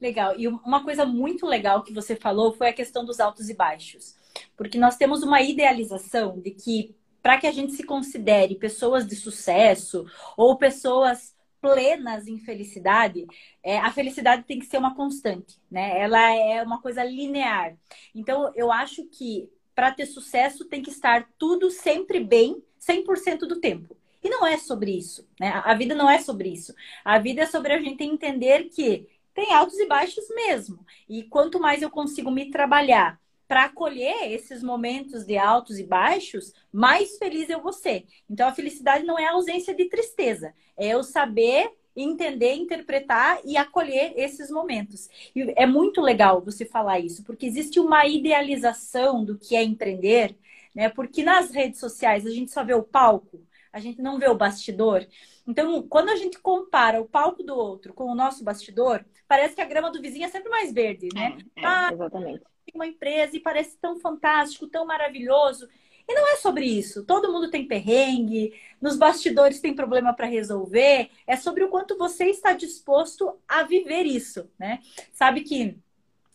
Legal. E uma coisa muito legal que você falou foi a questão dos altos e baixos. Porque nós temos uma idealização de que para que a gente se considere pessoas de sucesso ou pessoas plenas em felicidade, é, a felicidade tem que ser uma constante, né? Ela é uma coisa linear. Então, eu acho que para ter sucesso tem que estar tudo sempre bem, 100% do tempo. E não é sobre isso, né? A vida não é sobre isso. A vida é sobre a gente entender que tem altos e baixos mesmo. E quanto mais eu consigo me trabalhar para acolher esses momentos de altos e baixos, mais feliz eu vou ser. Então, a felicidade não é a ausência de tristeza, é eu saber entender, interpretar e acolher esses momentos. E é muito legal você falar isso, porque existe uma idealização do que é empreender, né? Porque nas redes sociais a gente só vê o palco, a gente não vê o bastidor. Então, quando a gente compara o palco do outro com o nosso bastidor, parece que a grama do vizinho é sempre mais verde, né? É, é, ah, exatamente uma empresa e parece tão fantástico, tão maravilhoso. E não é sobre isso. Todo mundo tem perrengue, nos bastidores tem problema para resolver. É sobre o quanto você está disposto a viver isso, né? Sabe que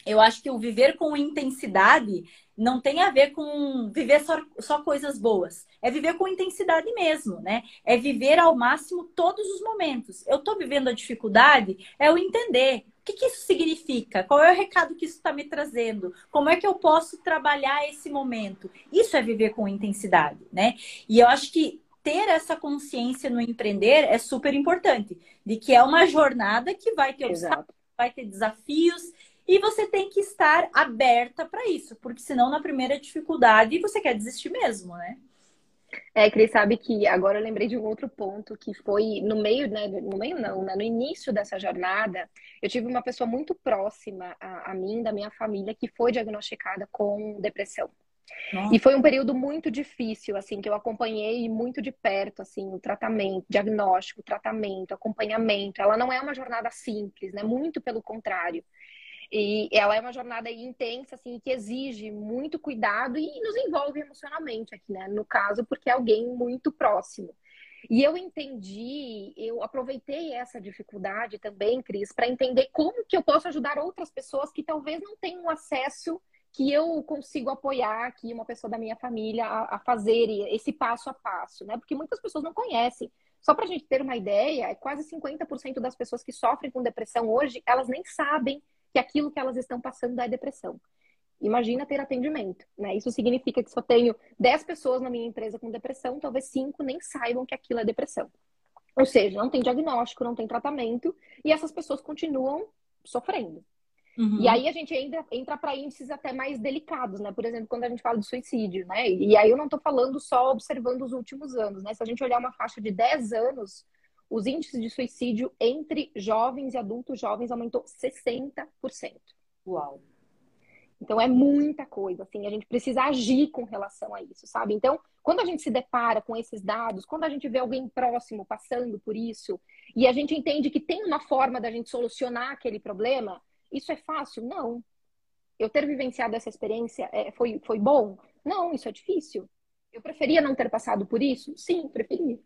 eu acho que o viver com intensidade não tem a ver com viver só, só coisas boas. É viver com intensidade mesmo, né? É viver ao máximo todos os momentos. Eu estou vivendo a dificuldade, é o entender que, que isso significa? Qual é o recado que isso está me trazendo? Como é que eu posso trabalhar esse momento? Isso é viver com intensidade, né? E eu acho que ter essa consciência no empreender é super importante, de que é uma jornada que vai ter obstáculos, vai ter desafios e você tem que estar aberta para isso, porque senão na primeira dificuldade você quer desistir mesmo, né? É, Cris, sabe que agora eu lembrei de um outro ponto que foi no meio, né? No meio não, né? No início dessa jornada, eu tive uma pessoa muito próxima a, a mim, da minha família, que foi diagnosticada com depressão. Nossa. E foi um período muito difícil, assim, que eu acompanhei muito de perto, assim, o tratamento, diagnóstico, tratamento, acompanhamento. Ela não é uma jornada simples, né? Muito pelo contrário. E ela é uma jornada intensa, assim, que exige muito cuidado e nos envolve emocionalmente aqui, né? No caso, porque é alguém muito próximo. E eu entendi, eu aproveitei essa dificuldade também, Cris, para entender como que eu posso ajudar outras pessoas que talvez não tenham acesso que eu consigo apoiar aqui uma pessoa da minha família a, a fazer esse passo a passo, né? Porque muitas pessoas não conhecem. Só para a gente ter uma ideia, é quase 50% das pessoas que sofrem com depressão hoje, elas nem sabem que aquilo que elas estão passando é depressão. Imagina ter atendimento, né? Isso significa que se eu tenho 10 pessoas na minha empresa com depressão, talvez 5 nem saibam que aquilo é depressão. Ou seja, não tem diagnóstico, não tem tratamento, e essas pessoas continuam sofrendo. Uhum. E aí a gente ainda entra para índices até mais delicados, né? Por exemplo, quando a gente fala de suicídio, né? E aí eu não estou falando só observando os últimos anos, né? Se a gente olhar uma faixa de 10 anos, os índices de suicídio entre jovens e adultos jovens aumentou 60%. Uau! Então é muita coisa, assim, a gente precisa agir com relação a isso, sabe? Então, quando a gente se depara com esses dados, quando a gente vê alguém próximo passando por isso, e a gente entende que tem uma forma da gente solucionar aquele problema, isso é fácil? Não. Eu ter vivenciado essa experiência é, foi, foi bom? Não, isso é difícil. Eu preferia não ter passado por isso? Sim, preferia.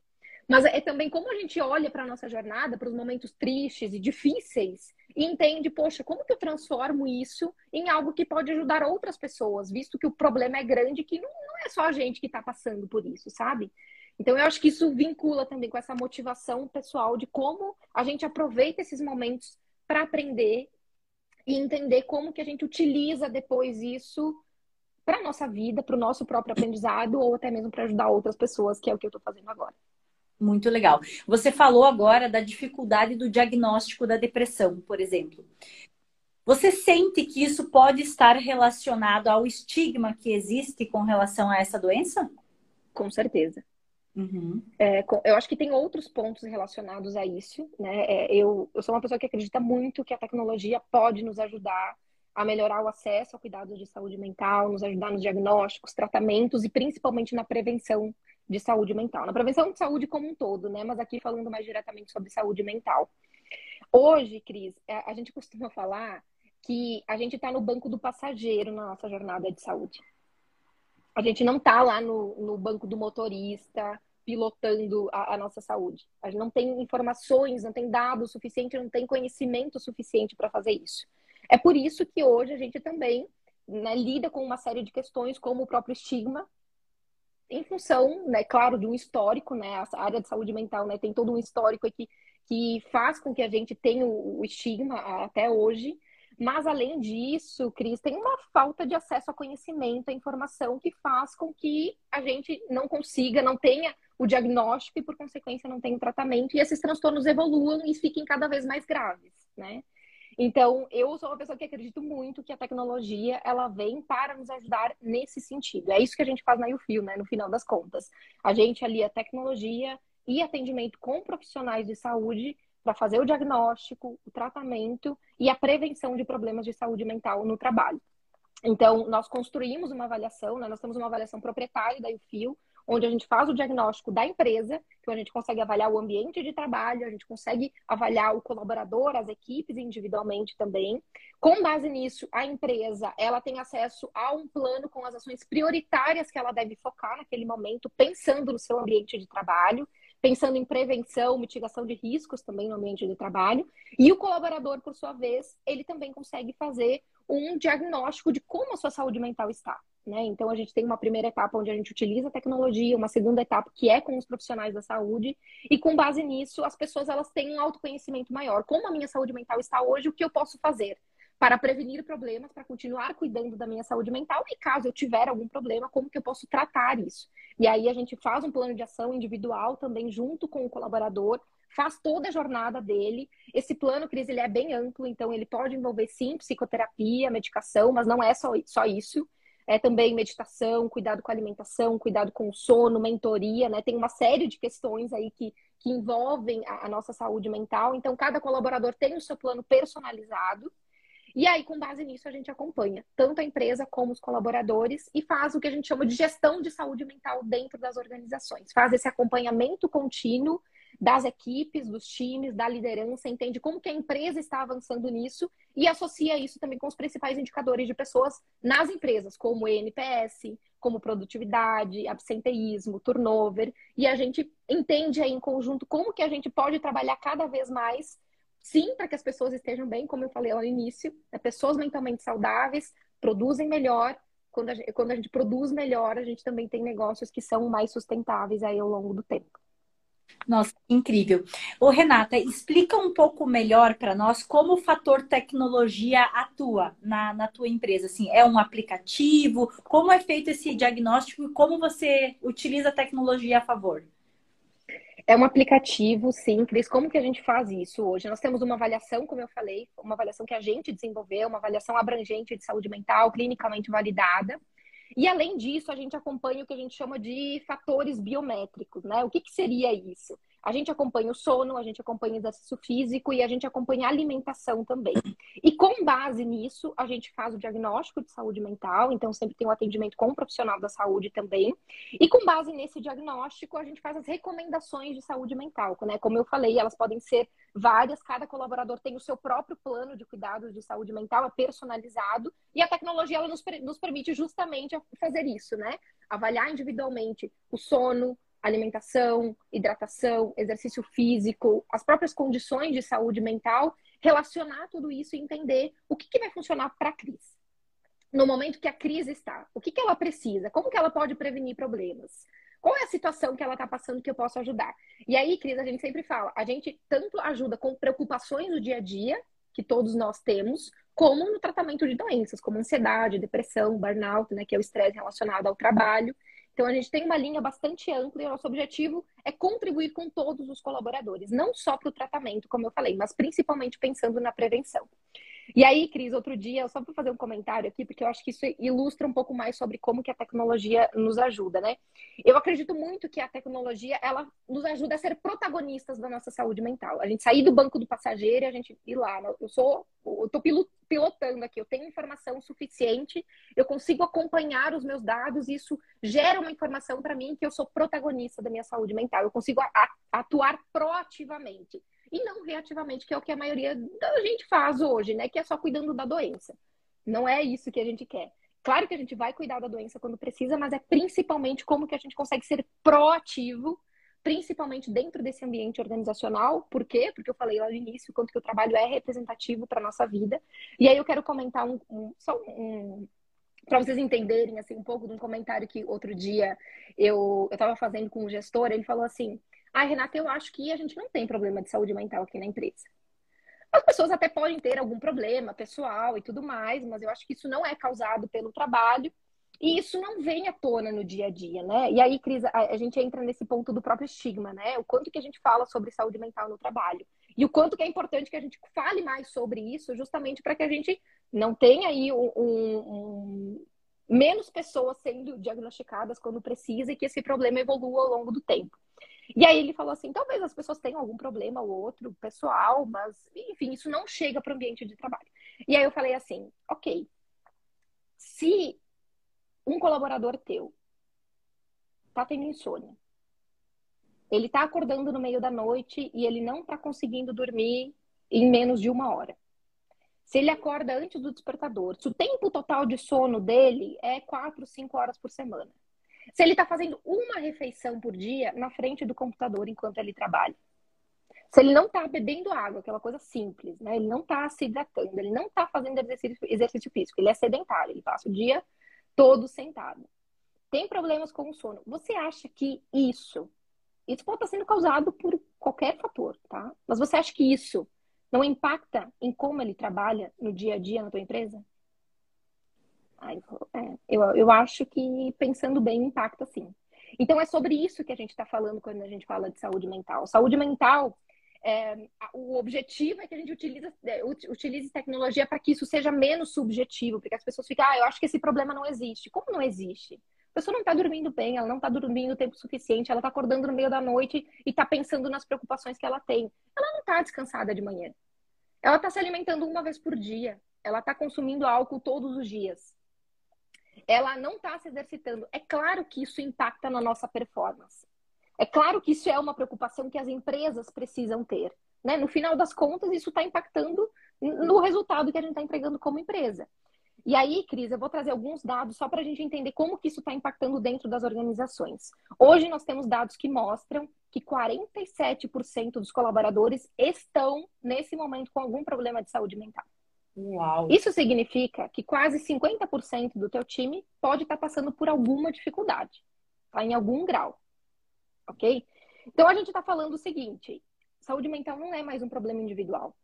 Mas é também como a gente olha para a nossa jornada, para os momentos tristes e difíceis, e entende, poxa, como que eu transformo isso em algo que pode ajudar outras pessoas, visto que o problema é grande, que não, não é só a gente que está passando por isso, sabe? Então, eu acho que isso vincula também com essa motivação pessoal de como a gente aproveita esses momentos para aprender e entender como que a gente utiliza depois isso para nossa vida, para o nosso próprio aprendizado ou até mesmo para ajudar outras pessoas, que é o que eu estou fazendo agora. Muito legal. Você falou agora da dificuldade do diagnóstico da depressão, por exemplo. Você sente que isso pode estar relacionado ao estigma que existe com relação a essa doença? Com certeza. Uhum. É, eu acho que tem outros pontos relacionados a isso. Né? É, eu, eu sou uma pessoa que acredita muito que a tecnologia pode nos ajudar a melhorar o acesso ao cuidado de saúde mental, nos ajudar nos diagnósticos, tratamentos e principalmente na prevenção de saúde mental, na prevenção de saúde como um todo, né? Mas aqui falando mais diretamente sobre saúde mental. Hoje, Cris, é, a gente costuma falar que a gente está no banco do passageiro na nossa jornada de saúde. A gente não está lá no, no banco do motorista, pilotando a, a, nossa saúde. A gente não tem informações, não tem dados suficientes, não tem conhecimento suficiente para fazer isso. É por isso que hoje a gente também né, lida com uma série de questões, como o próprio estigma, em função, né, claro, de um histórico, né, a área de saúde mental né, tem todo um histórico aqui que faz com que a gente tenha o, estigma até hoje, mas, além disso, Cris, tem uma falta de acesso a conhecimento, a informação que faz com que a gente não consiga, não tenha o diagnóstico e, por consequência, não tenha o tratamento e esses transtornos evoluam e fiquem cada vez mais graves, né? Então, eu sou uma pessoa que acredito muito que a tecnologia, ela vem para nos ajudar nesse sentido. É isso que a gente faz na UFIO, né? No final das contas. A gente alia tecnologia e atendimento com profissionais de saúde para fazer o diagnóstico, o tratamento e a prevenção de problemas de saúde mental no trabalho. Então, nós construímos uma avaliação, né? nós temos uma avaliação proprietária da UFIO, onde a gente faz o diagnóstico da empresa, então a gente consegue avaliar o ambiente de trabalho, a gente consegue avaliar o colaborador, as equipes individualmente também. Com base nisso, a empresa ela tem acesso a um plano com as ações prioritárias que ela deve focar naquele momento, pensando no seu ambiente de trabalho pensando em prevenção, mitigação de riscos também no ambiente de trabalho. E o colaborador, por sua vez, ele também consegue fazer um diagnóstico de como a sua saúde mental está. Né? Então, a gente tem uma primeira etapa onde a gente utiliza a tecnologia, uma segunda etapa que é com os profissionais da saúde, e com base nisso, as pessoas elas têm um autoconhecimento maior. Como a minha saúde mental está hoje, o que eu posso fazer? para prevenir problemas, para continuar cuidando da minha saúde mental e caso eu tiver algum problema, como que eu posso tratar isso? E aí a gente faz um plano de ação individual também junto com o colaborador, faz toda a jornada dele. Esse plano, Cris, ele é bem amplo, então ele pode envolver sim psicoterapia, medicação, mas não é só, só isso. É também meditação, cuidado com a alimentação, cuidado com o sono, mentoria, né? Tem uma série de questões aí que, que envolvem a, a nossa saúde mental. Então, cada colaborador tem o seu plano personalizado e aí, com base nisso, a gente acompanha tanto a empresa como os colaboradores e faz o que a gente chama de gestão de saúde mental dentro das organizações. Faz esse acompanhamento contínuo das equipes, dos times, da liderança, entende como que a empresa está avançando nisso e associa isso também com os principais indicadores de pessoas nas empresas, como NPS, como produtividade, absenteísmo, turnover, e a gente entende aí em conjunto como que a gente pode trabalhar cada vez mais Sim, para que as pessoas estejam bem, como eu falei lá no início, né? pessoas mentalmente saudáveis produzem melhor. Quando a, gente, quando a gente produz melhor, a gente também tem negócios que são mais sustentáveis aí ao longo do tempo. Nossa, incrível. Ô, Renata, explica um pouco melhor para nós como o fator tecnologia atua na, na tua empresa. Assim, é um aplicativo? Como é feito esse diagnóstico e como você utiliza a tecnologia a favor? É um aplicativo simples. Como que a gente faz isso hoje? Nós temos uma avaliação, como eu falei, uma avaliação que a gente desenvolveu, uma avaliação abrangente de saúde mental, clinicamente validada. E além disso, a gente acompanha o que a gente chama de fatores biométricos, né? O que, que seria isso? A gente acompanha o sono, a gente acompanha o exercício físico e a gente acompanha a alimentação também. E com base nisso, a gente faz o diagnóstico de saúde mental, então sempre tem um atendimento com um profissional da saúde também. E com base nesse diagnóstico, a gente faz as recomendações de saúde mental, né? Como eu falei, elas podem ser várias, cada colaborador tem o seu próprio plano de cuidados de saúde mental, é personalizado, e a tecnologia ela nos, nos permite justamente fazer isso, né? Avaliar individualmente o sono, alimentação, hidratação, exercício físico, as próprias condições de saúde mental, relacionar tudo isso e entender o que, que vai funcionar para a Cris. No momento que a Cris está, o que, que ela precisa? Como que ela pode prevenir problemas? Qual é a situação que ela está passando que eu posso ajudar? E aí, Cris, a gente sempre fala, a gente tanto ajuda com preocupações do dia a dia, que todos nós temos, como no tratamento de doenças, como ansiedade, depressão, burnout, né, que é o estresse relacionado ao trabalho. Então, a gente tem uma linha bastante ampla e o nosso objetivo é contribuir com todos os colaboradores, não só para o tratamento, como eu falei, mas principalmente pensando na prevenção. E aí, Cris, outro dia, só para fazer um comentário aqui, porque eu acho que isso ilustra um pouco mais sobre como que a tecnologia nos ajuda, né? Eu acredito muito que a tecnologia, ela nos ajuda a ser protagonistas da nossa saúde mental. A gente sair do banco do passageiro e a gente ir lá. Eu sou, eu tô pilotando aqui, eu tenho informação suficiente, eu consigo acompanhar os meus dados, e isso gera uma informação para mim que eu sou protagonista da minha saúde mental. Eu consigo atuar proativamente. E não reativamente, que é o que a maioria da gente faz hoje, né? Que é só cuidando da doença. Não é isso que a gente quer. Claro que a gente vai cuidar da doença quando precisa, mas é principalmente como que a gente consegue ser proativo, principalmente dentro desse ambiente organizacional. Por quê? Porque eu falei lá no início quanto que o trabalho é representativo para nossa vida. E aí eu quero comentar um, um só um, para vocês entenderem assim um pouco de um comentário que outro dia eu estava fazendo com o gestor, ele falou assim: "Ah, Renata, eu acho que a gente não tem problema de saúde mental aqui na empresa. As pessoas até podem ter algum problema pessoal e tudo mais, mas eu acho que isso não é causado pelo trabalho e isso não vem à tona no dia a dia, né? E aí, Cris, a, gente entra nesse ponto do próprio estigma, né? O quanto que a gente fala sobre saúde mental no trabalho. E o quanto que é importante que a gente fale mais sobre isso, justamente para que a gente não tenha aí um, um, um, menos pessoas sendo diagnosticadas quando precisa e que esse problema evolua ao longo do tempo. E aí ele falou assim: talvez as pessoas tenham algum problema ou outro pessoal, mas enfim, isso não chega para o ambiente de trabalho. E aí eu falei assim: ok, se um colaborador teu tá tendo insônia, ele tá acordando no meio da noite e ele não tá conseguindo dormir em menos de uma hora. Se ele acorda antes do despertador, se o tempo total de sono dele é quatro, cinco horas por semana. Se ele está fazendo uma refeição por dia na frente do computador enquanto ele trabalha. Se ele não está bebendo água, aquela coisa simples, né? Ele não está se hidratando, ele não está fazendo exercício, exercício físico, ele é sedentário, ele passa o dia todo sentado. Tem problemas com o sono. Você acha que isso, isso pode estar sendo causado por qualquer fator, tá? Mas você acha que isso não impacta em como ele trabalha no dia a dia na tua empresa? Aí falou, é, eu, eu acho que pensando bem impacta sim. Então é sobre isso que a gente está falando quando a gente fala de saúde mental. Saúde mental, é, o objetivo é que a gente utilize, é, utilize tecnologia para que isso seja menos subjetivo, porque as pessoas ficam, ah, eu acho que esse problema não existe. Como não existe? A pessoa não está dormindo bem, ela não está dormindo o tempo suficiente, ela está acordando no meio da noite e está pensando nas preocupações que ela tem. Ela não está descansada de manhã. Ela está se alimentando uma vez por dia. Ela está consumindo álcool todos os dias ela não está se exercitando. É claro que isso impacta na nossa performance. É claro que isso é uma preocupação que as empresas precisam ter. Né? No final das contas, isso está impactando no resultado que a gente está entregando como empresa. E aí, Cris, eu vou trazer alguns dados só para a gente entender como que isso está impactando dentro das organizações. Hoje nós temos dados que mostram que 47% dos colaboradores estão, nesse momento, com algum problema de saúde mental. Uau. Isso significa que quase 50% do teu time pode estar tá passando por alguma dificuldade, tá? em algum grau, ok? Então a gente está falando o seguinte: saúde mental não é mais um problema individual.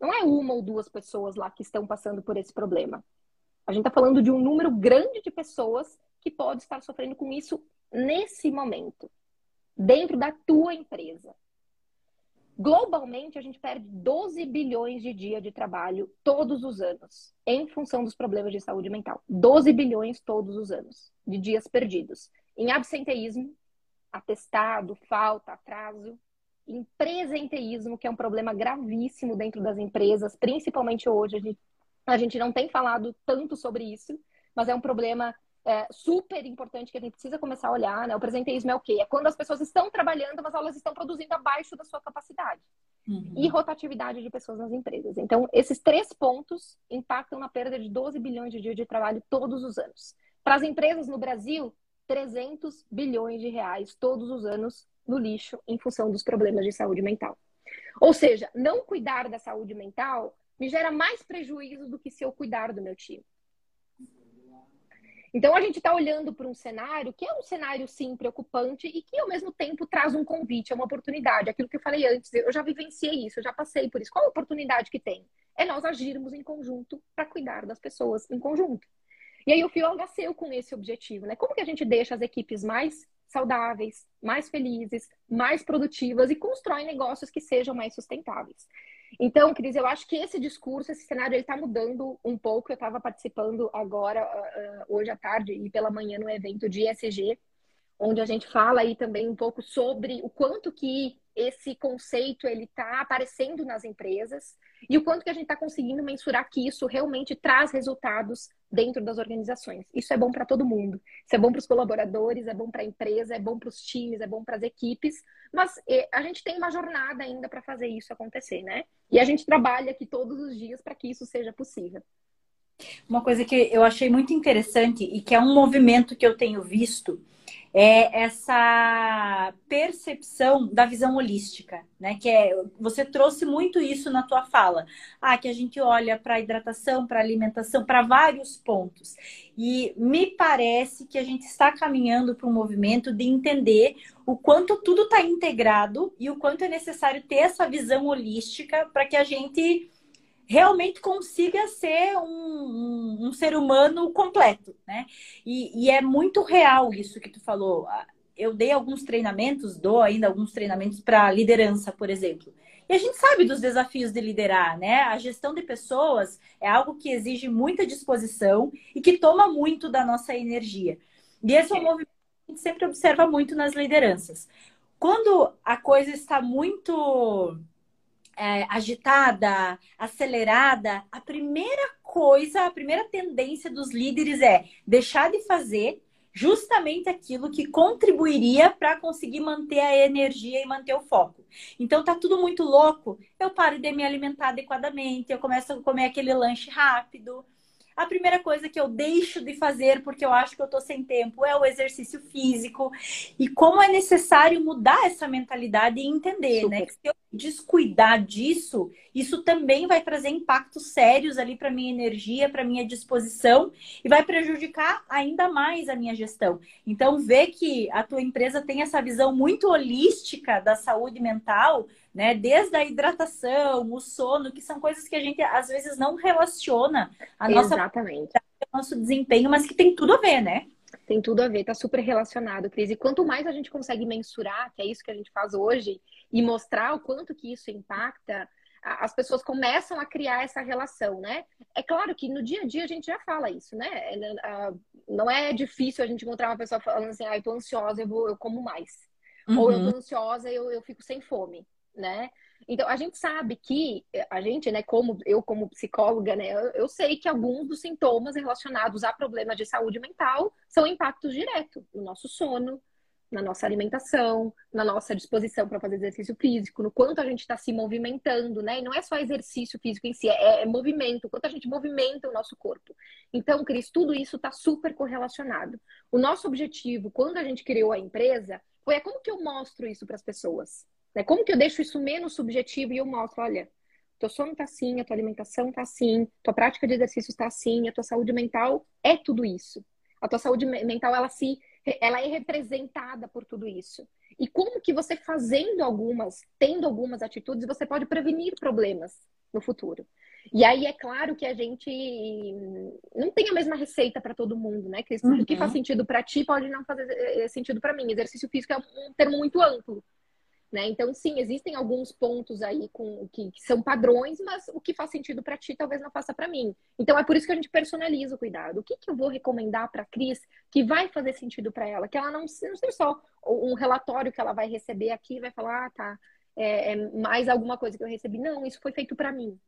Não é uma ou duas pessoas lá que estão passando por esse problema. A gente está falando de um número grande de pessoas que pode estar sofrendo com isso nesse momento, dentro da tua empresa. Globalmente, a gente perde 12 bilhões de dia de trabalho todos os anos, em função dos problemas de saúde mental. 12 bilhões todos os anos de dias perdidos. Em absenteísmo, atestado, falta, atraso. Em presenteísmo, que é um problema gravíssimo dentro das empresas, principalmente hoje. A gente, a gente não tem falado tanto sobre isso, mas é um problema é, super importante que a gente precisa começar a olhar, né? O presenteísmo é o quê? É quando as pessoas estão trabalhando, mas elas estão produzindo abaixo da sua capacidade. Uhum. E rotatividade de pessoas nas empresas. Então, esses três pontos impactam na perda de 12 bilhões de dias de trabalho todos os anos. Para as empresas no Brasil, 300 bilhões de reais todos os anos no lixo em função dos problemas de saúde mental. Ou seja, não cuidar da saúde mental me gera mais prejuízo do que se eu cuidar do meu time. Então a gente está olhando para um cenário que é um cenário sim preocupante e que ao mesmo tempo traz um convite, é uma oportunidade. Aquilo que eu falei antes, eu já vivenciei isso, eu já passei por isso. Qual a oportunidade que tem? É nós agirmos em conjunto para cuidar das pessoas em conjunto. E aí o FIO nasceu com esse objetivo, né? Como que a gente deixa as equipes mais saudáveis, mais felizes, mais produtivas e constrói negócios que sejam mais sustentáveis. Então, Cris, eu acho que esse discurso, esse cenário, ele está mudando um pouco. Eu estava participando agora, uh, hoje à tarde e pela manhã, no evento de ESG, onde a gente fala aí também um pouco sobre o quanto que esse conceito ele está aparecendo nas empresas e o quanto que a gente está conseguindo mensurar que isso realmente traz resultados dentro das organizações. Isso é bom para todo mundo. Isso é bom para os colaboradores, é bom para a empresa, é bom para os times, é bom para as equipes. Mas a gente tem uma jornada ainda para fazer isso acontecer, né? E a gente trabalha aqui todos os dias para que isso seja possível. Uma coisa que eu achei muito interessante e que é um movimento que eu tenho visto é essa percepção da visão holística, né? Que é você trouxe muito isso na tua fala, ah, que a gente olha para a hidratação, para alimentação, para vários pontos. E me parece que a gente está caminhando para um movimento de entender o quanto tudo está integrado e o quanto é necessário ter essa visão holística para que a gente realmente consiga ser um, um, um ser humano completo, né? E, e, é muito real isso que tu falou. Eu dei alguns treinamentos, dou ainda alguns treinamentos para liderança, por exemplo. E a gente sabe dos desafios de liderar, né? A gestão de pessoas é algo que exige muita disposição e que toma muito da nossa energia. E esse é um movimento que a gente sempre observa muito nas lideranças. Quando a coisa está muito é, agitada, acelerada, a primeira coisa, a primeira tendência dos líderes é deixar de fazer justamente aquilo que contribuiria para conseguir manter a energia e manter o foco. Então tá tudo muito louco, eu paro de me alimentar adequadamente, eu começo a comer aquele lanche rápido, a primeira coisa que eu deixo de fazer porque eu acho que eu estou sem tempo é o exercício físico. E como é necessário mudar essa mentalidade e entender, né? Que se eu descuidar disso, isso também vai trazer impactos sérios ali para minha energia, para minha disposição e vai prejudicar ainda mais a minha gestão. Então, ver que a tua empresa tem essa visão muito holística da saúde mental né? Desde a hidratação, o sono, que são coisas que a gente às vezes não relaciona a nossa Exatamente. nosso desempenho, mas que tem tudo a ver, né? Tem tudo a ver, tá super relacionado, Cris. E quanto mais a gente consegue mensurar, que é isso que a gente faz hoje, e mostrar o quanto que isso impacta, as pessoas começam a criar essa relação, né? É claro que no dia a dia a gente já fala isso, né? É, não é difícil a gente encontrar uma pessoa falando assim, ah, eu tô ansiosa, eu, vou, eu como mais. Uhum. Ou eu tô ansiosa, eu, eu fico sem fome né? Então, a gente sabe que, a gente, né, como eu como psicóloga, né, eu, eu, sei que alguns dos sintomas relacionados a problemas de saúde mental são impactos diretos no nosso sono, na nossa alimentação, na nossa disposição para fazer exercício físico, no quanto a gente está se movimentando, né? E não é só exercício físico em si, é, é movimento, o quanto a gente movimenta o nosso corpo. Então, Cris, tudo isso está super correlacionado. O nosso objetivo, quando a gente criou a empresa, foi é como que eu mostro isso para as pessoas? Né? Como que eu deixo isso menos subjetivo e eu mostro, olha, teu sono tá assim, a tua alimentação tá assim, tua prática de exercício está assim, a tua saúde mental é tudo isso. A tua saúde mental, ela se ela é representada por tudo isso. E como que você fazendo algumas, tendo algumas atitudes, você pode prevenir problemas no futuro. E aí é claro que a gente não tem a mesma receita para todo mundo, né? Que uhum. o que faz sentido para ti pode não fazer eh, sentido para mim. Exercício físico é um termo muito amplo. Né? Então, sim, existem alguns pontos aí com que, que são padrões, mas o que faz sentido para ti talvez não faça para mim. Então, é por isso que a gente personaliza o cuidado. O que, que eu vou recomendar para a Cris que vai fazer sentido para ela? Que ela não, não seja só um relatório que ela vai receber aqui e vai falar, ah, tá, é, é mais alguma coisa que eu recebi. Não, isso foi feito para mim.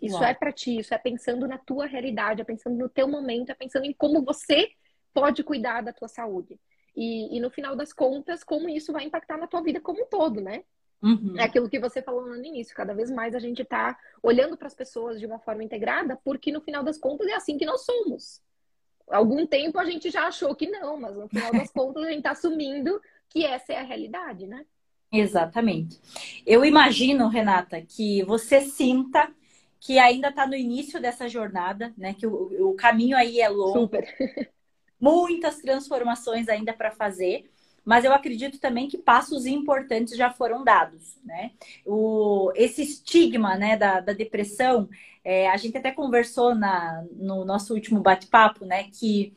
Isso Uau. é para ti, isso é pensando na tua realidade, é pensando no teu momento, é pensando em como você pode cuidar da tua saúde. E, e, no final das contas, como isso vai impactar na tua vida como um todo, né? Uhum. É aquilo que você falou no início. Cada vez mais a gente está olhando para as pessoas de uma forma integrada, porque no final das contas é assim que nós somos. Algum tempo a gente já achou que não, mas no final das contas a gente está assumindo que essa é a realidade, né? Exatamente. Eu imagino, Renata, que você sinta que ainda está no início dessa jornada, né? Que o, o caminho aí é longo. Super. muitas transformações ainda para fazer, mas eu acredito também que passos importantes já foram dados, né? O, esse estigma né, da, da depressão, é, a gente até conversou na, no nosso último bate-papo, né? Que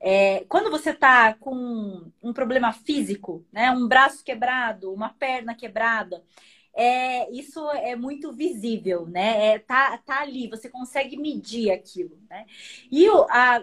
é, quando você está com um problema físico, né? Um braço quebrado, uma perna quebrada, é, isso é muito visível, né? É, tá, tá ali, você consegue medir aquilo, né? E o, a,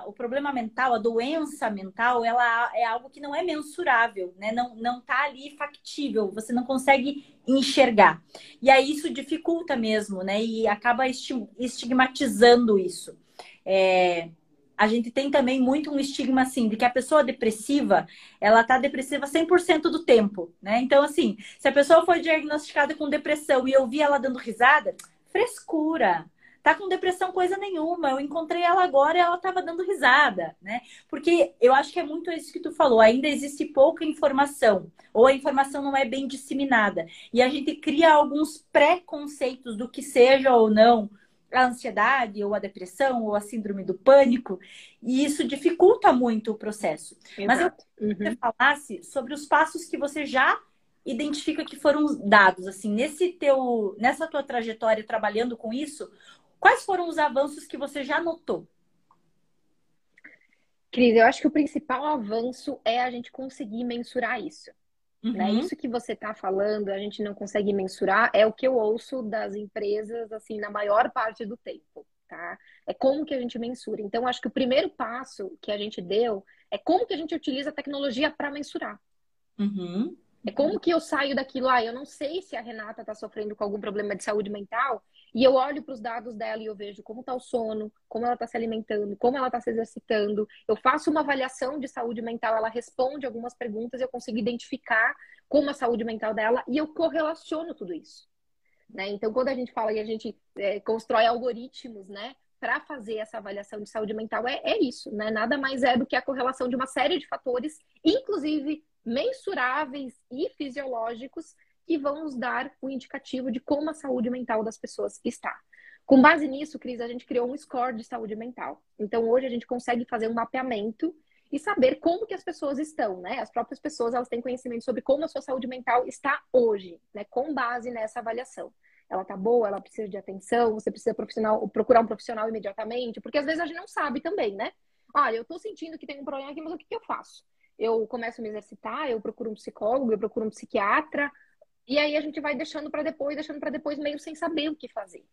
a, o problema mental, a doença mental, ela é algo que não é mensurável, né? Não, não tá ali factível, você não consegue enxergar. E aí isso dificulta mesmo, né? E acaba estigmatizando isso. É, a gente tem também muito um estigma assim de que a pessoa depressiva, ela tá depressiva 100% do tempo, né? Então assim, se a pessoa foi diagnosticada com depressão e eu vi ela dando risada, frescura. Tá com depressão coisa nenhuma. Eu encontrei ela agora e ela tava dando risada, né? Porque eu acho que é muito isso que tu falou, ainda existe pouca informação ou a informação não é bem disseminada. E a gente cria alguns preconceitos do que seja ou não a ansiedade, ou a depressão, ou a síndrome do pânico, e isso dificulta muito o processo. Exato. Mas eu queria que você uhum. falasse sobre os passos que você já identifica que foram dados, assim, nesse teu, nessa tua trajetória trabalhando com isso, quais foram os avanços que você já notou? Cris, eu acho que o principal avanço é a gente conseguir mensurar isso. Né? Uhum. Né? Isso que você está falando, a gente não consegue mensurar, é o que eu ouço das empresas, assim, na maior parte do tempo, tá? É como que a gente mensura. Então, acho que o primeiro passo que a gente deu é como que a gente utiliza a tecnologia para mensurar. Uhum. É como que eu saio daquilo, ah, eu não sei se a Renata está sofrendo com algum problema de saúde mental, e eu olho para os dados dela e eu vejo como está o sono, como ela está se alimentando, como ela está se exercitando. Eu faço uma avaliação de saúde mental, ela responde algumas perguntas, eu consigo identificar como a saúde mental dela e eu correlaciono tudo isso. Né? Então, quando a gente fala e a gente é, constrói algoritmos, né, para fazer essa avaliação de saúde mental, é, é isso, né? Nada mais é do que a correlação de uma série de fatores, inclusive mensuráveis e fisiológicos, que vão nos dar o um indicativo de como a saúde mental das pessoas está. Com base nisso, Cris, a gente criou um score de saúde mental. Então, hoje a gente consegue fazer um mapeamento e saber como que as pessoas estão, né? As próprias pessoas, elas têm conhecimento sobre como a sua saúde mental está hoje, né? Com base nessa avaliação. Ela está boa, ela precisa de atenção, você precisa procurar um profissional imediatamente, porque às vezes a gente não sabe também, né? Olha, eu estou sentindo que tem um problema aqui, mas o que, que eu faço? Eu começo a me exercitar, eu procuro um psicólogo, eu procuro um psiquiatra, e aí a gente vai deixando para depois, deixando para depois, meio sem saber o que fazer.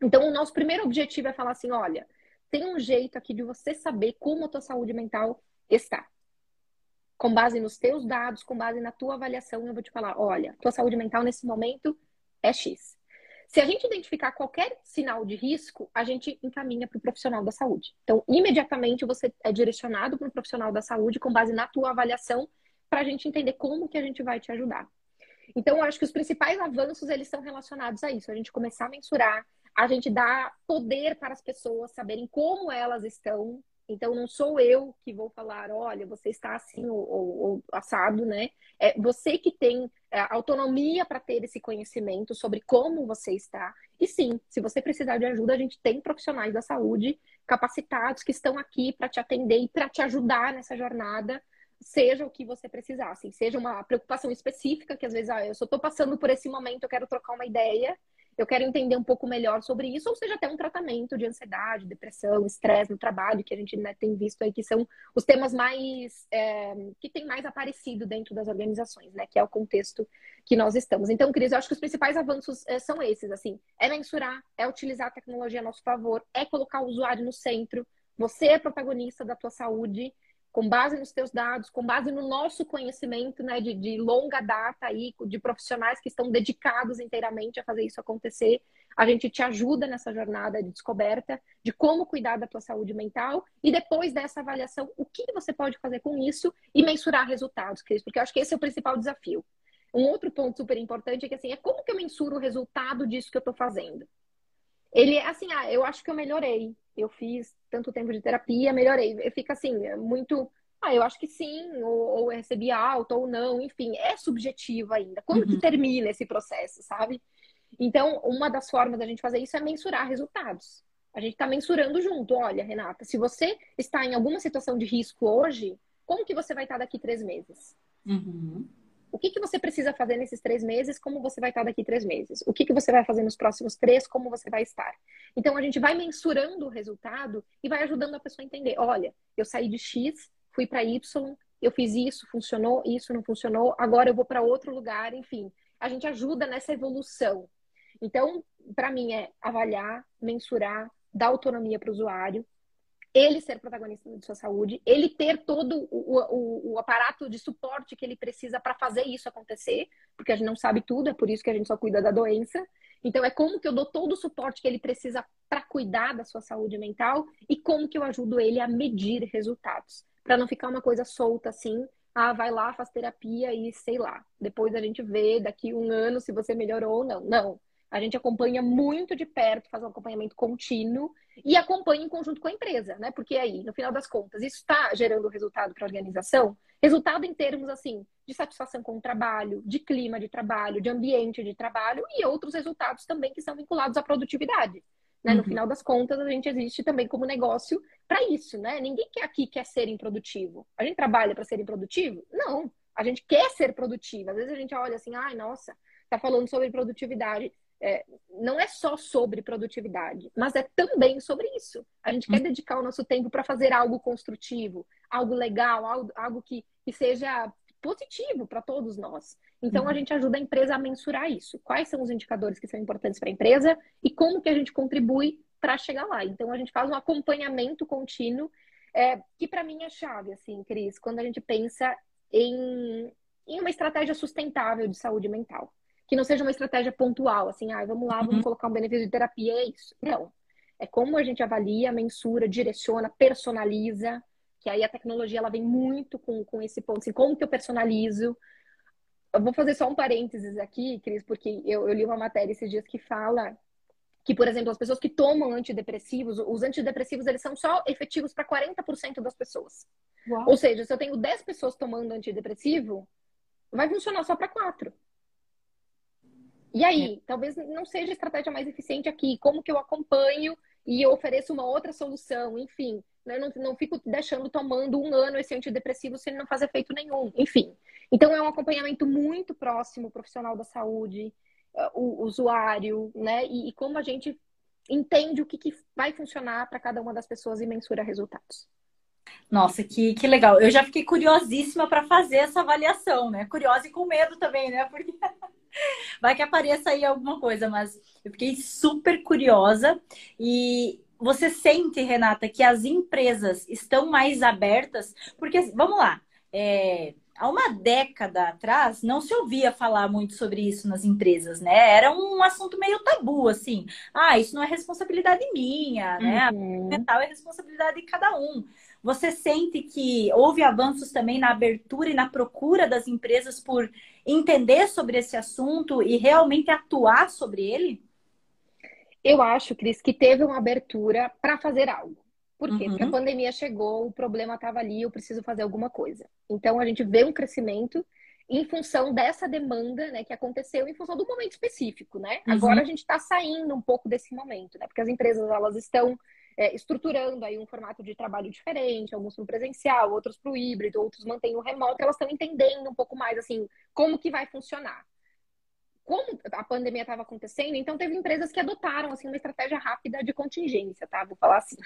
Então, o nosso primeiro objetivo é falar assim: olha, tem um jeito aqui de você saber como a tua saúde mental está. Com base nos teus dados, com base na tua avaliação, eu vou te falar: olha, tua saúde mental nesse momento é X. Se a gente identificar qualquer sinal de risco, a gente encaminha para o profissional da saúde. Então, imediatamente você é direcionado para o profissional da saúde com base na tua avaliação para a gente entender como que a gente vai te ajudar. Então, eu acho que os principais avanços, eles são relacionados a isso. A gente começar a mensurar, a gente dar poder para as pessoas saberem como elas estão. Então, não sou eu que vou falar, olha, você está assim ou, ou, ou assado, né? É você que tem é, autonomia para ter esse conhecimento sobre como você está. E sim, se você precisar de ajuda, a gente tem profissionais da saúde capacitados que estão aqui para te atender e para te ajudar nessa jornada seja o que você precisar, assim, seja uma preocupação específica, que às vezes, ah, eu só estou passando por esse momento, eu quero trocar uma ideia, eu quero entender um pouco melhor sobre isso, ou seja, até um tratamento de ansiedade, depressão, estresse no trabalho, que a gente né, tem visto aí que são os temas mais é, que tem mais aparecido dentro das organizações, né? Que é o contexto que nós estamos. Então, Cris, eu acho que os principais avanços é, são esses, assim, é mensurar, é utilizar a tecnologia a nosso favor, é colocar o usuário no centro, você é protagonista da tua saúde com base nos teus dados, com base no nosso conhecimento né, de, de, longa data aí, de profissionais que estão dedicados inteiramente a fazer isso acontecer. A gente te ajuda nessa jornada de descoberta de como cuidar da tua saúde mental e depois dessa avaliação, o que você pode fazer com isso e mensurar resultados, Cris, porque eu acho que esse é o principal desafio. Um outro ponto super importante é que assim, é como que eu mensuro o resultado disso que eu estou fazendo? Ele é assim, ah, eu acho que eu melhorei. Eu fiz tanto tempo de terapia, melhorei. Fica assim, é muito. Ah, eu acho que sim, ou, ou recebi alto ou não, enfim, é subjetivo ainda. Como uhum. que termina esse processo, sabe? Então, uma das formas da gente fazer isso é mensurar resultados. A gente está mensurando junto. Olha, Renata, se você está em alguma situação de risco hoje, como que você vai estar daqui três meses? Uhum. O que, que você precisa fazer nesses três meses? Como você vai estar daqui três meses? O que, que você vai fazer nos próximos três? Como você vai estar? Então, a gente vai mensurando o resultado e vai ajudando a pessoa a entender: olha, eu saí de X, fui para Y, eu fiz isso, funcionou, isso não funcionou, agora eu vou para outro lugar, enfim. a gente ajuda nessa evolução. Então, para mim, é avaliar, mensurar, dar autonomia para o usuário, ele ser protagonista de sua saúde, ele ter todo o, o, o aparato de suporte que ele precisa para fazer isso acontecer, porque a gente não sabe tudo, é por isso que a gente só cuida da doença. Então, é como que eu dou todo o suporte que ele precisa para cuidar da sua saúde mental e como que eu ajudo ele a medir resultados, para não ficar uma coisa solta assim. Ah, vai lá, faz terapia e sei lá. Depois a gente vê daqui um ano se você melhorou ou não. Não. A gente acompanha muito de perto, faz um acompanhamento contínuo e acompanha em conjunto com a empresa, né? Porque aí, no final das contas, isso está gerando resultado para a organização. Resultado em termos, assim, de satisfação com o trabalho, de clima de trabalho, de ambiente de trabalho e outros resultados também que são vinculados à produtividade. Né? Uhum. No final das contas, a gente existe também como negócio para isso, né? Ninguém quer aqui quer ser improdutivo. A gente trabalha para ser improdutivo? Não. A gente quer ser produtivo. Às vezes a gente olha assim, ai, nossa, tá falando sobre produtividade é, não é só sobre produtividade, mas é também sobre isso. A gente quer uhum. dedicar o nosso tempo para fazer algo construtivo, algo legal, algo, algo que, que seja positivo para todos nós. Então, uhum. a gente ajuda a empresa a mensurar isso. Quais são os indicadores que são importantes para a empresa e como que a gente contribui para chegar lá. Então, a gente faz um acompanhamento contínuo, é, que para mim é chave, assim, Cris, quando a gente pensa em, em uma estratégia sustentável de saúde mental que não seja uma estratégia pontual, assim, ah, vamos lá, vamos uhum. colocar um benefício de terapia, é isso. Não. É como a gente avalia, mensura, direciona, personaliza, que aí a tecnologia ela vem muito com, com esse ponto, assim, como que eu personalizo. Eu vou fazer só um parênteses aqui, Cris, porque eu, eu li uma matéria esses dias que fala que, por exemplo, as pessoas que tomam antidepressivos, os antidepressivos eles são só efetivos para 40% das pessoas. Uau. Ou seja, se eu tenho 10 pessoas tomando antidepressivo, vai funcionar só para 4. E aí, é. talvez não seja a estratégia mais eficiente aqui. Como que eu acompanho e eu ofereço uma outra solução? Enfim, né? eu não, não fico deixando tomando um ano esse antidepressivo se ele não faz efeito nenhum. Enfim. Então, é um acompanhamento muito próximo, profissional da saúde, eh, o usuário, né? E, e como a gente entende o que, que vai funcionar para cada uma das pessoas e mensura resultados. Nossa, que, que legal. Eu já fiquei curiosíssima para fazer essa avaliação, né? Curiosa e com medo também, né? Porque vai que apareça aí alguma coisa, mas eu fiquei super curiosa. E você sente, Renata, que as empresas estão mais abertas? Porque, vamos lá, é, há uma década atrás não se ouvia falar muito sobre isso nas empresas, né? Era um assunto meio tabu, assim. Ah, isso não é responsabilidade minha, né? Uhum. A mental é responsabilidade de cada um. Você sente que houve avanços também na abertura e na procura das empresas por entender sobre esse assunto e realmente atuar sobre ele? Eu acho, Cris, que teve uma abertura para fazer algo. Por quê? Uhum. Porque a pandemia chegou, o problema estava ali, eu preciso fazer alguma coisa. Então a gente vê um crescimento em função dessa demanda, né, que aconteceu em função do momento específico, né? Uhum. Agora a gente está saindo um pouco desse momento, né? Porque as empresas elas estão é, estruturando aí um formato de trabalho diferente, alguns para presencial, outros para o híbrido, outros mantêm o remoto, elas estão entendendo um pouco mais assim como que vai funcionar. Como a pandemia estava acontecendo, então teve empresas que adotaram assim uma estratégia rápida de contingência, tá? Vou falar assim,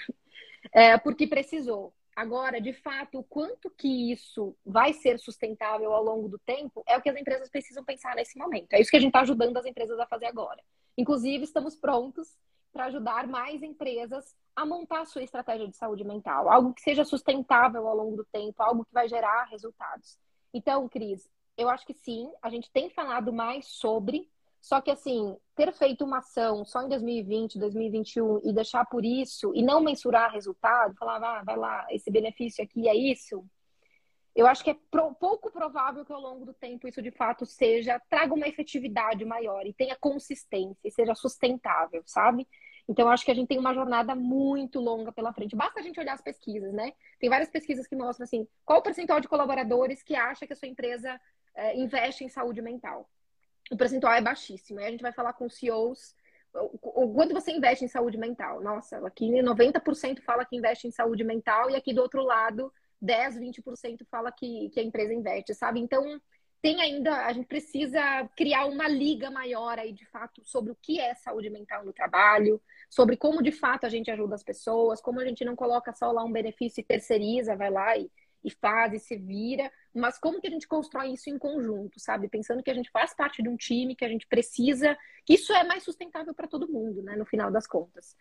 é, porque precisou. Agora, de fato, o quanto que isso vai ser sustentável ao longo do tempo é o que as empresas precisam pensar nesse momento. É isso que a gente está ajudando as empresas a fazer agora. Inclusive, estamos prontos para ajudar mais empresas a montar a sua estratégia de saúde mental, algo que seja sustentável ao longo do tempo, algo que vai gerar resultados. Então, Cris, eu acho que sim, a gente tem falado mais sobre, só que assim, ter feito uma ação só em 2020, 2021 e deixar por isso e não mensurar resultado, falar, ah, vai lá, esse benefício aqui é isso, eu acho que é pouco provável que ao longo do tempo isso de fato seja, traga uma efetividade maior e tenha consistência e seja sustentável, sabe? Então, acho que a gente tem uma jornada muito longa pela frente. Basta a gente olhar as pesquisas, né? Tem várias pesquisas que mostram assim, qual o percentual de colaboradores que acha que a sua empresa é, investe em saúde mental. O percentual é baixíssimo. Aí a gente vai falar com CEOs o quanto você investe em saúde mental. Nossa, aqui 90% fala que investe em saúde mental e aqui do outro lado 10, 20% fala que, que a empresa investe, sabe? Então, tem ainda, a gente precisa criar uma liga maior aí, de fato, sobre o que é saúde mental no trabalho, sobre como de fato a gente ajuda as pessoas, como a gente não coloca só lá um benefício e terceiriza, vai lá e, e faz e se vira, mas como que a gente constrói isso em conjunto, sabe? Pensando que a gente faz parte de um time, que a gente precisa, que isso é mais sustentável para todo mundo, né, no final das contas.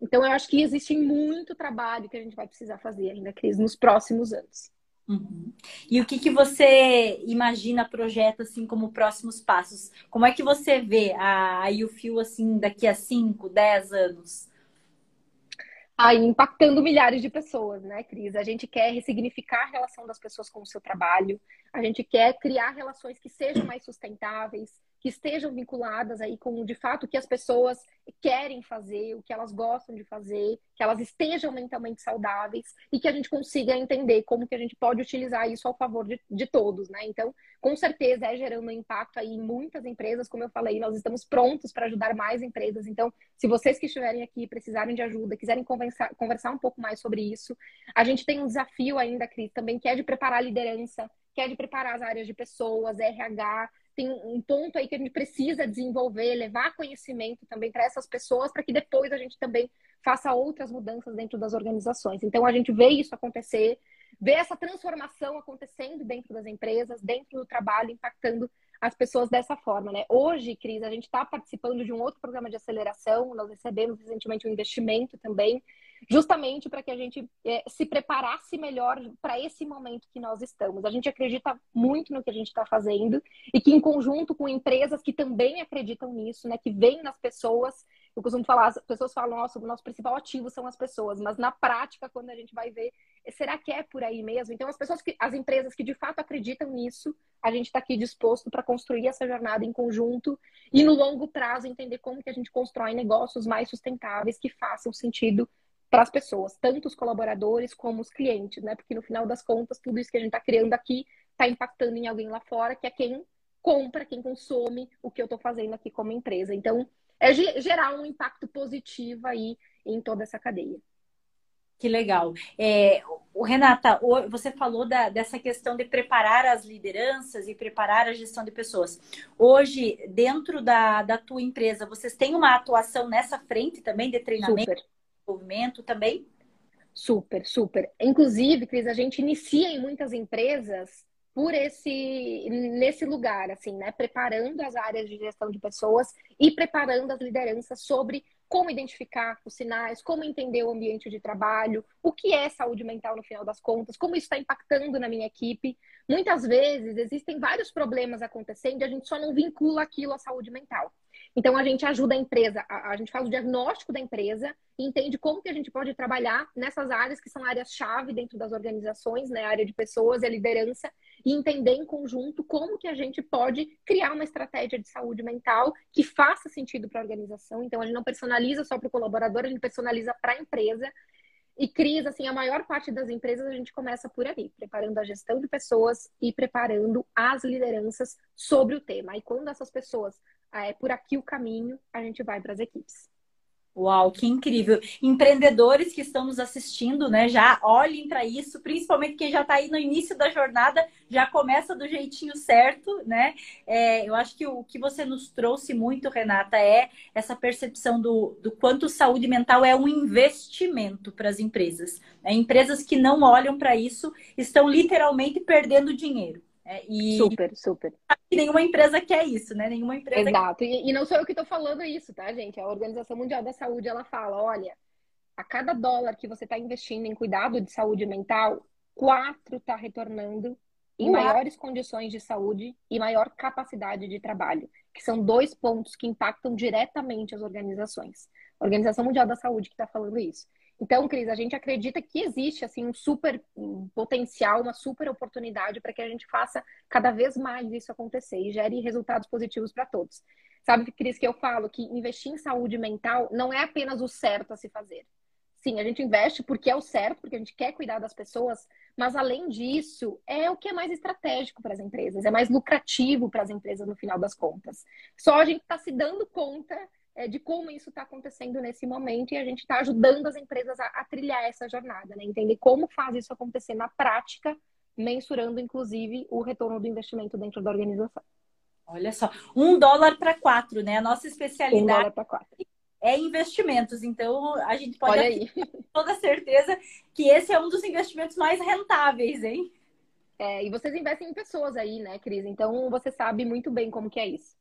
Então, eu acho que existe muito trabalho que a gente vai precisar fazer ainda, Cris, nos próximos anos. Uhum. E o que, que você imagina, projeta, assim, como próximos passos? Como é que você vê a, a assim, daqui a 5, 10 anos? Aí, impactando milhares de pessoas, né, Cris? A gente quer ressignificar a relação das pessoas com o seu trabalho, a gente quer criar relações que sejam mais sustentáveis, que estejam vinculadas aí com, de fato, o que as pessoas querem fazer, o que elas gostam de fazer, que elas estejam mentalmente saudáveis e que a gente consiga entender como que a gente pode utilizar isso ao favor de, de todos, né? Então, com certeza é gerando um impacto aí em muitas empresas, como eu falei, nós estamos prontos para ajudar mais empresas. Então, se vocês que estiverem aqui precisarem de ajuda, quiserem conversar, conversar um pouco mais sobre isso, a gente tem um desafio ainda, Cris, também que é de preparar a liderança, que é de preparar as áreas de pessoas, RH, tem um ponto aí que a gente precisa desenvolver, levar conhecimento também para essas pessoas, para que depois a gente também faça outras mudanças dentro das organizações. Então, a gente vê isso acontecer, vê essa transformação acontecendo dentro das empresas, dentro do trabalho, impactando as pessoas dessa forma, né? Hoje, Cris, a gente está participando de um outro programa de aceleração, nós recebemos recentemente um investimento também, justamente para que a gente é, se preparasse melhor para esse momento que nós estamos. A gente acredita muito no que a gente está fazendo e que, em conjunto com empresas que também acreditam nisso, né, que veem nas pessoas, eu costumo falar, as pessoas falam, nossa, o nosso principal ativo são as pessoas, mas na prática, quando a gente vai ver, será que é por aí mesmo? Então, as pessoas que, as empresas que de fato acreditam nisso, a gente está aqui disposto para construir essa jornada em conjunto e no longo prazo entender como que a gente constrói negócios mais sustentáveis que façam sentido para as pessoas, tanto os colaboradores como os clientes, né? Porque no final das contas, tudo isso que a gente está criando aqui está impactando em alguém lá fora, que é quem compra, quem consome o que eu estou fazendo aqui como empresa. Então, é gerar um impacto positivo aí em toda essa cadeia. Que legal. É, o Renata, você falou da, dessa questão de preparar as lideranças e preparar a gestão de pessoas. Hoje, dentro da, da tua empresa, vocês têm uma atuação nessa frente também de treinamento? Super desenvolvimento também? Super, super. Inclusive, Cris, a gente inicia em muitas empresas por esse nesse lugar, assim, né? Preparando as áreas de gestão de pessoas e preparando as lideranças sobre como identificar os sinais, como entender o ambiente de trabalho, o que é saúde mental no final das contas, como isso está impactando na minha equipe. Muitas vezes existem vários problemas acontecendo e a gente só não vincula aquilo à saúde mental. Então a gente ajuda a empresa, a, a, gente faz o diagnóstico da empresa e entende como que a gente pode trabalhar nessas áreas que são áreas-chave dentro das organizações, né? A área de pessoas e a liderança, e entender em conjunto como que a gente pode criar uma estratégia de saúde mental que faça sentido para a organização. Então a gente não personaliza só para o colaborador, a gente personaliza para a empresa. E Cris, assim, a maior parte das empresas a gente começa por ali, preparando a gestão de pessoas e preparando as lideranças sobre o tema. E quando essas pessoas é por aqui o caminho, a gente vai para as equipes. Uau, que incrível! Empreendedores que estão nos assistindo, né? Já olhem para isso, principalmente quem já está aí no início da jornada, já começa do jeitinho certo, né? É, eu acho que o que você nos trouxe muito, Renata, é essa percepção do, do quanto saúde mental é um investimento para as empresas. Né? Empresas que não olham para isso estão literalmente perdendo dinheiro. É, e super, super. Nenhuma empresa quer isso, né? Nenhuma empresa. Exato. Quer... E, e não sou eu que estou falando isso, tá, gente? A Organização Mundial da Saúde ela fala: olha, a cada dólar que você está investindo em cuidado de saúde mental, quatro está retornando em Uau. maiores condições de saúde e maior capacidade de trabalho, que são dois pontos que impactam diretamente as organizações. A Organização Mundial da Saúde que está falando isso. Então, Cris, a gente acredita que existe assim um super potencial, uma super oportunidade para que a gente faça cada vez mais isso acontecer e gere resultados positivos para todos. Sabe, Cris, que eu falo que investir em saúde mental não é apenas o certo a se fazer. Sim, a gente investe porque é o certo, porque a gente quer cuidar das pessoas, mas além disso, é o que é mais estratégico para as empresas, é mais lucrativo para as empresas no final das contas. Só a gente está se dando conta é, de como isso está acontecendo nesse momento e a gente está ajudando as empresas a, a, trilhar essa jornada, né? Entender como faz isso acontecer na prática, mensurando inclusive o retorno do investimento dentro da organização. Olha só, um dólar para quatro, né? A nossa especialidade. Um dólar para quatro. é investimentos. Então, a gente pode ter toda certeza que esse é um dos investimentos mais rentáveis, hein? É, e vocês investem em pessoas aí, né, Cris? Então, você sabe muito bem como que é isso.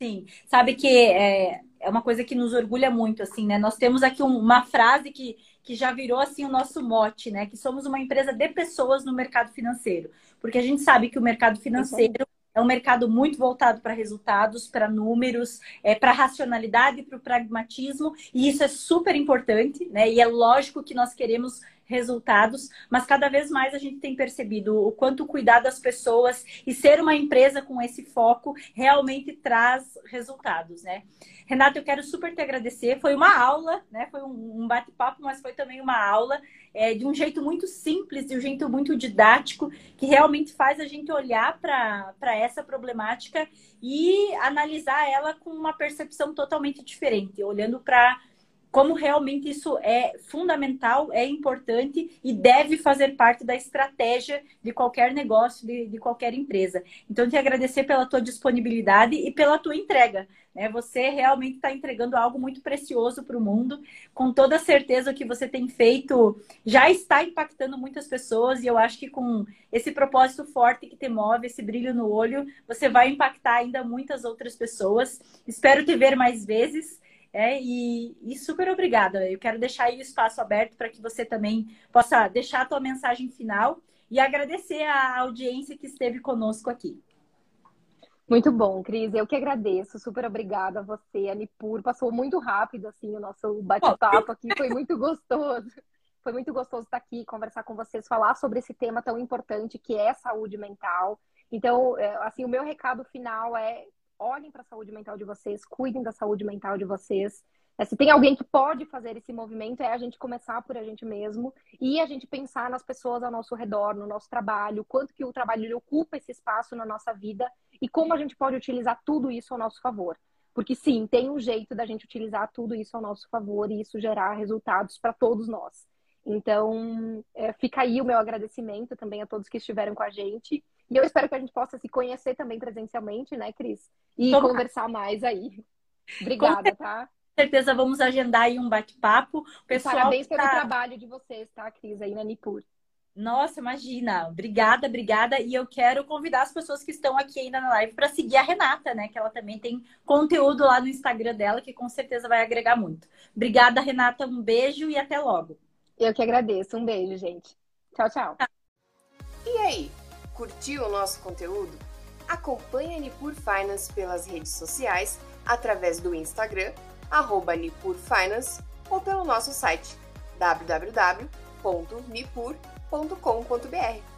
Sim, sabe que é, é uma coisa que nos orgulha muito, assim, né? Nós temos aqui um, uma frase que, que já virou, assim, o nosso mote, né? Que somos uma empresa de pessoas no mercado financeiro. Porque a gente sabe que o mercado financeiro é um mercado muito voltado para resultados, para números, é, para racionalidade, para o pragmatismo, e isso é super importante, né? E é lógico que nós queremos resultados, mas cada vez mais a gente tem percebido o quanto cuidar das pessoas e ser uma empresa com esse foco realmente traz resultados, né? Renata, eu quero super te agradecer. Foi uma aula, né? Foi um bate-papo, mas foi também uma aula é, de um jeito muito simples, de um jeito muito didático, que realmente faz a gente olhar para essa problemática e analisar ela com uma percepção totalmente diferente, olhando para como realmente isso é fundamental, é importante e deve fazer parte da estratégia de qualquer negócio, de, de qualquer empresa. Então, te agradecer pela tua disponibilidade e pela tua entrega. Né? Você realmente está entregando algo muito precioso para o mundo. Com toda certeza, o que você tem feito já está impactando muitas pessoas e eu acho que com esse propósito forte que te move, esse brilho no olho, você vai impactar ainda muitas outras pessoas. Espero te ver mais vezes. É, e, e, super obrigada. Eu quero deixar aí o espaço aberto para que você também possa deixar a tua mensagem final e agradecer a audiência que esteve conosco aqui. Muito bom, Cris. Eu que agradeço. Super obrigada a você, a Nipur. Passou muito rápido assim o nosso bate-papo aqui, foi muito gostoso. Foi muito gostoso estar aqui, conversar com vocês, falar sobre esse tema tão importante que é saúde mental. Então, é, assim, o meu recado final é olhem para a saúde mental de vocês, cuidem da saúde mental de vocês. É, se tem alguém que pode fazer esse movimento, é a gente começar por a gente mesmo e a gente pensar nas pessoas ao nosso redor, no nosso trabalho, quanto que o trabalho ocupa esse espaço na nossa vida e como a gente pode utilizar tudo isso ao nosso favor. Porque sim, tem um jeito da gente utilizar tudo isso ao nosso favor e isso gerar resultados para todos nós. Então, é, fica aí o meu agradecimento também a todos que estiveram com a gente. E eu espero que a gente possa se conhecer também presencialmente, né, Cris? E conversar mais aí. Obrigada, tá? Com certeza vamos agendar aí um bate-papo. Parabéns pelo tá... trabalho de vocês, tá, Cris, aí na Nipur. Nossa, imagina. Obrigada, obrigada. E eu quero convidar as pessoas que estão aqui ainda na live para seguir a Renata, né? Que ela também tem conteúdo lá no Instagram dela que com certeza vai agregar muito. Obrigada, Renata. Um beijo e até logo. Eu que agradeço. Um beijo, gente. Tchau, tchau. E aí? Curtiu o nosso conteúdo? Acompanhe a Nipur Finance pelas redes sociais, através do Instagram, arroba Nipur Finance, ou pelo nosso site www.nipur.com.br.